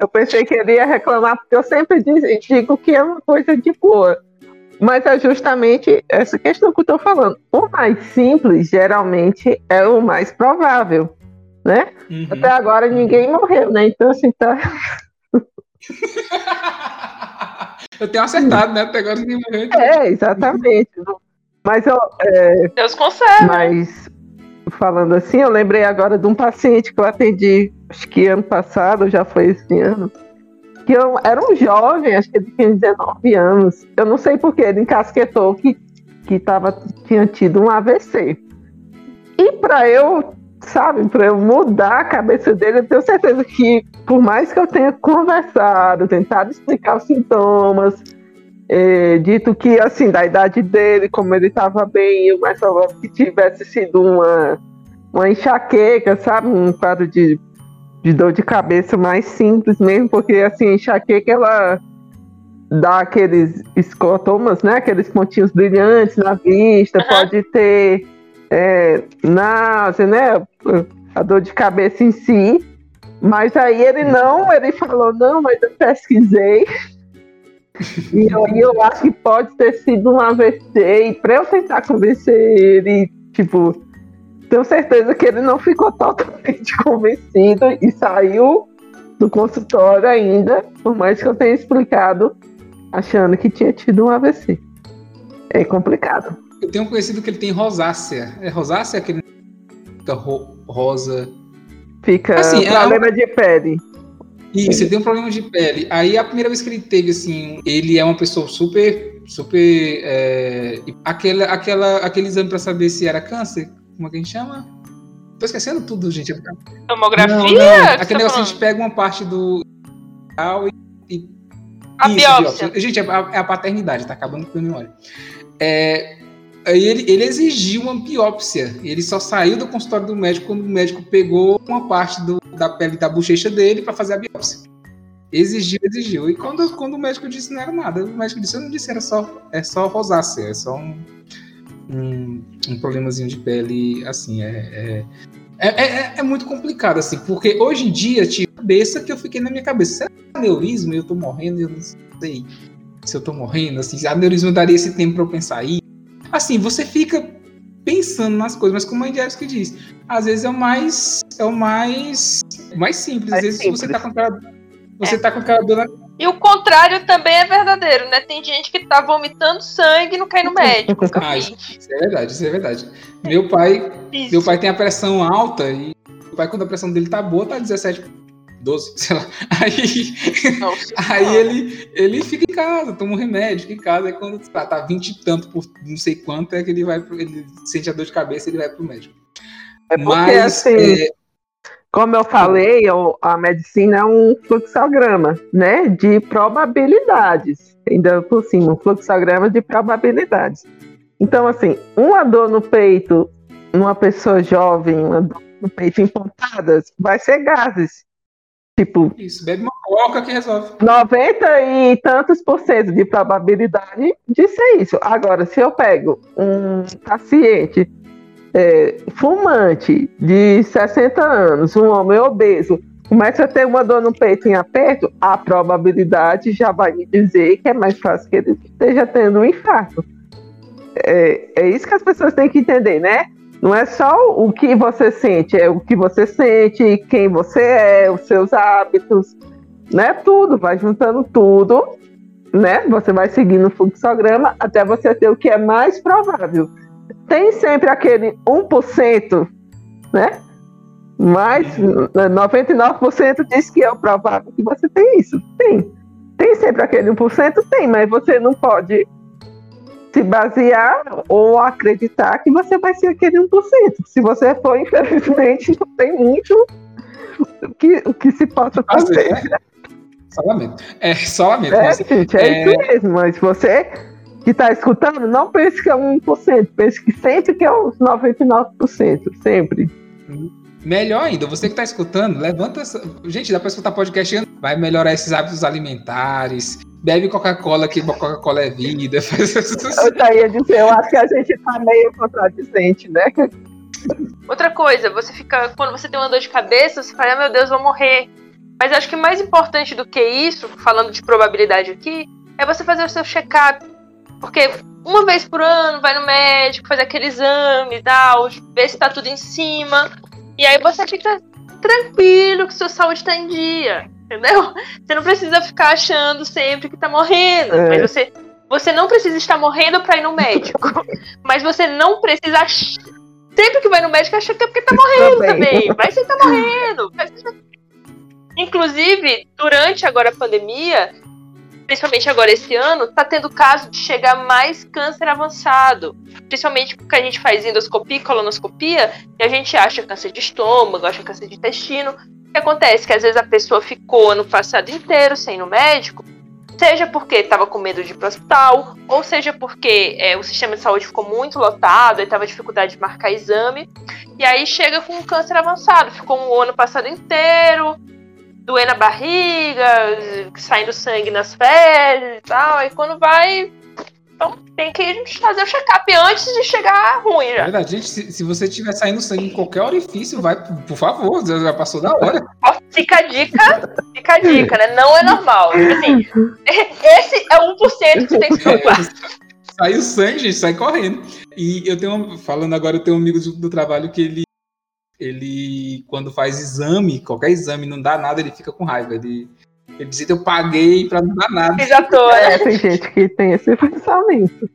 eu pensei que ele ia reclamar, porque eu sempre digo que é uma coisa de boa. Mas é justamente essa questão que eu estou falando. O mais simples, geralmente, é o mais provável, né? Uhum. Até agora ninguém morreu, né? Então, assim, tá... [LAUGHS] eu tenho acertado, né? Até agora ninguém morreu. É, exatamente. Mas eu... É... Deus consegue. Mas, falando assim, eu lembrei agora de um paciente que eu atendi acho que ano passado, já foi esse ano, que eu era um jovem, acho que ele tinha 19 anos. Eu não sei porque ele encasquetou que, que tava, tinha tido um AVC. E para eu, sabe, para eu mudar a cabeça dele, eu tenho certeza que, por mais que eu tenha conversado, tentado explicar os sintomas, é, dito que, assim, da idade dele, como ele estava bem, o mais provável que tivesse sido uma, uma enxaqueca, sabe, um quadro de de dor de cabeça mais simples mesmo, porque assim, enxaqueca ela dá aqueles escotomas, né? Aqueles pontinhos brilhantes na vista, uhum. pode ter é, náusea, né? A dor de cabeça em si. Mas aí ele não, ele falou, não, mas eu pesquisei. E aí eu acho que pode ter sido um AVC. E para eu tentar convencer ele, tipo, tenho certeza que ele não ficou totalmente [LAUGHS] convencido e saiu do consultório ainda, por mais que eu tenha explicado, achando que tinha tido um AVC. É complicado. Eu tenho conhecido que ele tem rosácea. É rosácea aquele fica ro rosa. Fica assim, problema é um... de pele. Isso, ele tem um problema de pele. Aí a primeira vez que ele teve, assim, ele é uma pessoa super, super. É, aquela, aquela, aquele exame para saber se era câncer, como é que a gente chama? Tô esquecendo tudo, gente. Tomografia? Não, não. Aquele negócio a gente pega uma parte do. E, a Isso, biópsia. biópsia. Gente, é a, é a, paternidade, tá acabando com a memória. É, aí ele, ele exigiu uma biópsia. Ele só saiu do consultório do médico quando o médico pegou uma parte do, da pele da bochecha dele para fazer a biópsia. Exigiu, exigiu. E quando, quando o médico disse não era nada, o médico disse, eu não disse, era só, é só rosácea, é só um, um, um problemazinho de pele, assim, é, é, é, é, muito complicado, assim, porque hoje em dia, tinha cabeça que eu fiquei na minha cabeça, será que é eu tô morrendo, eu não sei se eu tô morrendo, assim, aneurisma daria esse tempo para eu pensar aí. Assim, você fica pensando nas coisas, mas como a Angélica diz, às vezes é o mais é o mais mais simples, às vezes simples. você tá com aquela você é. tá com aquela dor e o contrário também é verdadeiro, né? Tem gente que tá vomitando sangue e não cai no médico. ah, isso é verdade, isso é verdade. Meu pai, isso. meu pai tem a pressão alta e meu pai quando a pressão dele tá boa tá 17 12, sei lá. Aí, [LAUGHS] aí ele, ele fica em casa, toma um remédio, fica em casa. Aí quando tá, tá 20 e tanto por não sei quanto, é que ele vai pro, ele sente a dor de cabeça e ele vai pro médico. É porque Mas, assim, é... como eu falei, a medicina é um fluxograma, né? De probabilidades. Ainda por cima, um fluxograma de probabilidades. Então, assim, uma dor no peito, numa pessoa jovem, uma dor no peito em pontadas, vai ser gases. Tipo. Isso, bebe uma coca que resolve. 90 e tantos por cento de probabilidade de ser isso. Agora, se eu pego um paciente é, fumante de 60 anos, um homem obeso, começa a ter uma dor no peito em aperto, a probabilidade já vai me dizer que é mais fácil que ele esteja tendo um infarto. É, é isso que as pessoas têm que entender, né? Não é só o que você sente, é o que você sente, quem você é, os seus hábitos, né? Tudo, vai juntando tudo, né? Você vai seguindo o fluxograma até você ter o que é mais provável. Tem sempre aquele 1%, né? Mas 99% diz que é o provável que você tem isso. Tem. Tem sempre aquele 1%? Tem, mas você não pode se basear ou acreditar que você vai ser aquele 1%. Se você for, infelizmente, não tem muito o que, que se possa fazer. fazer. Só lamento. É, só lamento. É, gente, é, é, isso mesmo. Mas você que está escutando, não pense que é 1%. Pense que sempre que é uns 99%. Sempre. Melhor ainda, você que está escutando, levanta essa. Gente, dá para escutar podcast, vai melhorar esses hábitos alimentares, bebe Coca-Cola, que Coca-Cola é vida. [LAUGHS] eu já ia dizer, eu acho que a gente tá meio contradizente, né? Outra coisa, você fica. Quando você tem uma dor de cabeça, você fala, ah, meu Deus, vou morrer. Mas acho que mais importante do que isso, falando de probabilidade aqui, é você fazer o seu check-up. Porque uma vez por ano vai no médico, faz aquele exame e tal, vê se tá tudo em cima. E aí você fica tranquilo que sua saúde tá em dia entendeu? Você não precisa ficar achando sempre que tá morrendo. É. Mas você, você não precisa estar morrendo pra ir no médico. [LAUGHS] mas você não precisa. Sempre que vai no médico, achar que é porque tá morrendo também. Vai ser tá morrendo. Inclusive, durante agora a pandemia, principalmente agora esse ano, tá tendo caso de chegar mais câncer avançado. Principalmente porque a gente faz endoscopia e colonoscopia e a gente acha câncer de estômago, acha câncer de intestino. Que acontece? Que às vezes a pessoa ficou ano passado inteiro sem ir no médico, seja porque estava com medo de ir para o hospital, ou seja porque é, o sistema de saúde ficou muito lotado e estava dificuldade de marcar exame, e aí chega com um câncer avançado, ficou um ano passado inteiro, doendo a barriga, saindo sangue nas fezes e tal, e quando vai, então tem que fazer o check-up antes de chegar ruim já. É verdade, gente, se, se você estiver saindo sangue em qualquer orifício, vai, por favor, já passou da hora. Fica a dica, fica a dica, né? Não é normal. Assim, [LAUGHS] esse é 1% que você tem que se preocupar. É, Saiu sangue, gente, sai correndo. E eu tenho, falando agora, eu tenho um amigo do, do trabalho que ele, ele, quando faz exame, qualquer exame, não dá nada, ele fica com raiva. Ele, ele dizia que eu paguei pra não dar nada. Já tô, né? É, tem gente que tem esse pensamento.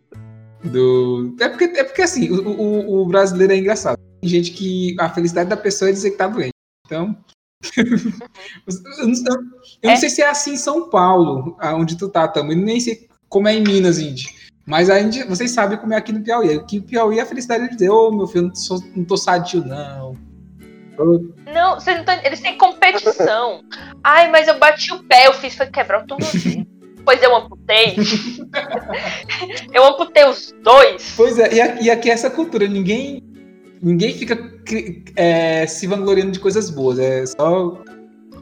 Do... É, porque, é porque assim, o, o, o, brasileiro é engraçado. Tem gente que a felicidade da pessoa é dizer que tá doente. Então. [LAUGHS] eu, não, eu é. não sei se é assim em São Paulo, onde tu tá também, nem sei como é em Minas, Indy. Mas a gente, vocês sabem como é aqui no Piauí. Aqui no Piauí a felicidade é dizer, ô oh, meu filho, não, sou, não tô sadio, não. Não, vocês não tão, eles têm competição. [LAUGHS] Ai, mas eu bati o pé, eu fiz foi quebrar o tornozelo. pois eu amputei. [LAUGHS] eu amputei os dois. Pois é, e aqui, é essa cultura, ninguém ninguém fica é, se vangloriando de coisas boas, é só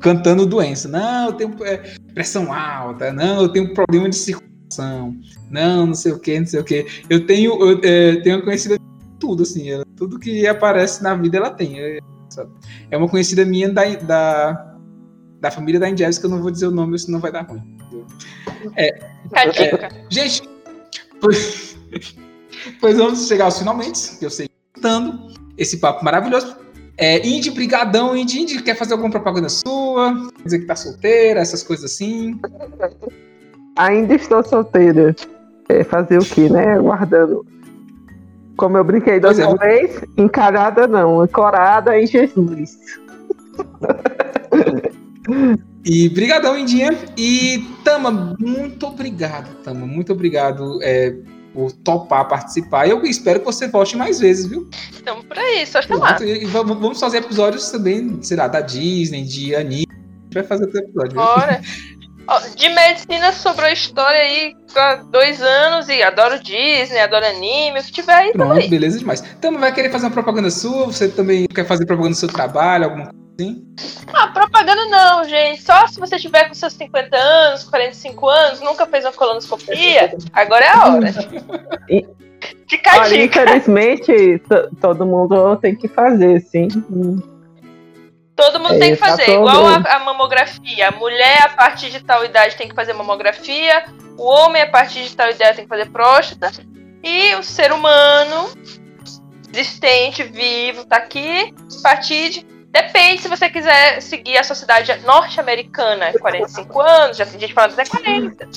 cantando doença. Não, eu tenho é, pressão alta. Não, eu tenho problema de circulação. Não, não sei o que, não sei o que. Eu tenho, eu, é, tenho uma conhecida tudo, assim. Ela, tudo que aparece na vida ela tem. É, é uma conhecida minha da, da, da família da Indies, que eu não vou dizer o nome, senão vai dar ruim. É, é, gente, pois, pois vamos chegar aos finalmente, que eu sei dando esse papo maravilhoso. É, Indy, brigadão, Indy, Indy, quer fazer alguma propaganda sua? Quer dizer que tá solteira, essas coisas assim? Ainda estou solteira. É, fazer o quê, né? Guardando. Como eu brinquei da outra é. vez, encarada não, ancorada em Jesus. E brigadão, Indinha. E Tama, muito obrigado, Tama. Muito obrigado é, por topar participar. Eu espero que você volte mais vezes, viu? Estamos por aí, só chamar. E vamos fazer episódios também, sei lá, da Disney, de anime. A gente vai fazer outro episódio. Bora. [LAUGHS] De medicina sobrou história aí há dois anos e adoro Disney, adoro anime, o que tiver aí. Pronto, aí. beleza demais. Tama, vai querer fazer uma propaganda sua? Você também quer fazer propaganda do seu trabalho, alguma coisa assim? Ah, propaganda não, gente. Só se você tiver com seus 50 anos, 45 anos, nunca fez uma colonoscopia, agora é a hora. Fica a Olha, infelizmente, todo mundo tem que fazer, sim. Todo mundo é, tem que fazer, tá igual a, a, mamografia. A mulher, a partir de tal idade, tem que fazer mamografia. O homem, a partir de tal idade, tem que fazer próstata. E o ser humano, existente, vivo, tá aqui, a partir de Depende se você quiser seguir a sociedade norte-americana, é 45 anos, já tem gente falando até 40.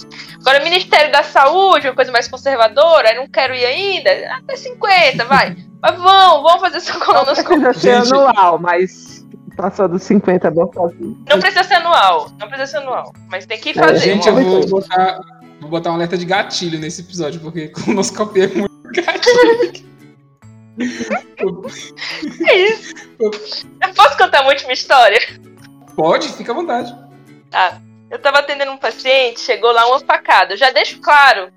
Agora, o Ministério da Saúde, uma coisa mais conservadora, não quero ir ainda, até 50, vai. Mas vão, vão fazer sua colonoscopia. Anual, mas passou dos 50 é bom fazer. Não precisa ser anual, não precisa ser anual, mas tem que é, fazer. É, gente, eu vou botar, vou botar um alerta de gatilho nesse episódio, porque [LAUGHS] colonoscopia é muito gatilho. [LAUGHS] é isso. Eu posso contar uma última história? Pode, fica à vontade. Tá. Eu tava atendendo um paciente, chegou lá uma facada. Eu já deixo claro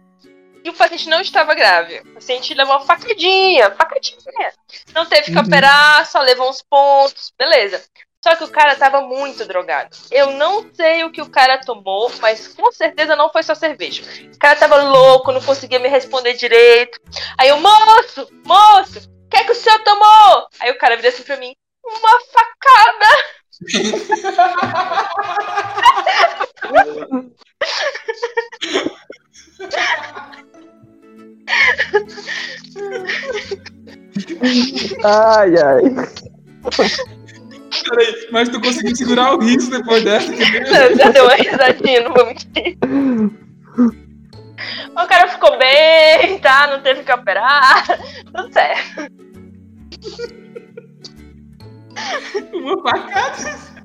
que o paciente não estava grave. O paciente levou uma facadinha, facadinha. Não teve que uhum. operar, só levou uns pontos, beleza. Só que o cara tava muito drogado. Eu não sei o que o cara tomou, mas com certeza não foi só cerveja. O cara tava louco, não conseguia me responder direito. Aí eu, moço, moço, o que é que o senhor tomou? Aí o cara vira assim pra mim, uma facada. [LAUGHS] [LAUGHS] [LAUGHS] ai, ai. Peraí, mas tu conseguiu segurar o riso depois dessa? Não, já deu uma risadinha, não vou mentir. O cara ficou bem, tá? Não teve que operar. Tudo certo. Uma facada.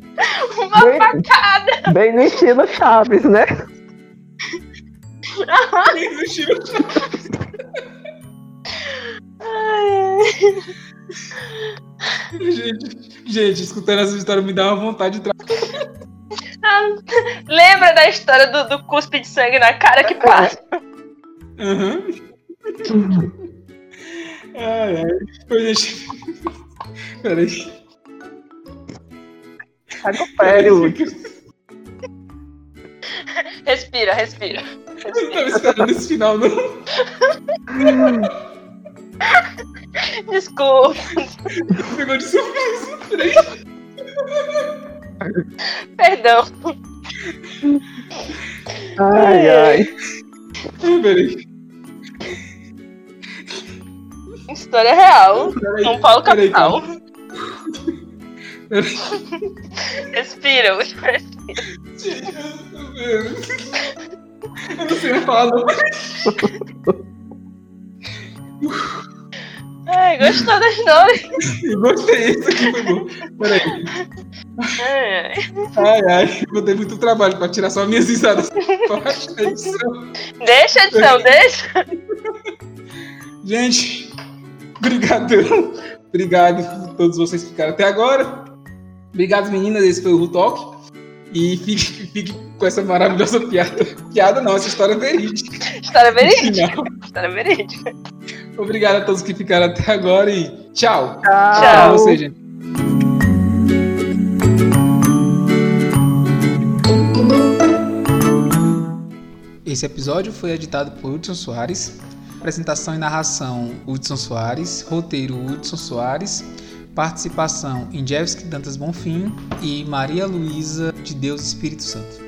Uma bem, facada. Bem no estilo Chaves, né? bem no estilo Chaves. Gente, gente, escutando essa história me dá uma vontade de ah, [LAUGHS] Lembra da história do, do, cuspe de sangue na cara que passa? Uhum. ai, ai. Ô, gente. Peraí. Recupere, Respira, respira. respira. Eu não tava esperando esse final, não. [LAUGHS] Desculpa. Pegou de surpresa. Perdão. Ai, ai. Peraí. História real. Peraí, São Paulo capital. Respira, respira. Eu não sei falar. Ai, gostou das história? Gostei, isso aqui foi bom. Peraí. Ai, ai. ai, vou ter muito trabalho pra tirar só minhas risadas. Deixa, edição, deixa. Gente, obrigadão. Obrigado a todos vocês que ficaram até agora. Obrigado, meninas. Esse foi o Talk. E fique, fique com essa maravilhosa piada. Piada não, essa história é verídica. História verídica. História verídica. Obrigado a todos que ficaram até agora e tchau. Tchau. Pra você, gente. Esse episódio foi editado por Hudson Soares. Apresentação e narração: Hudson Soares. Roteiro: Hudson Soares. Participação: Injevski Dantas Bonfim e Maria Luísa de Deus Espírito Santo.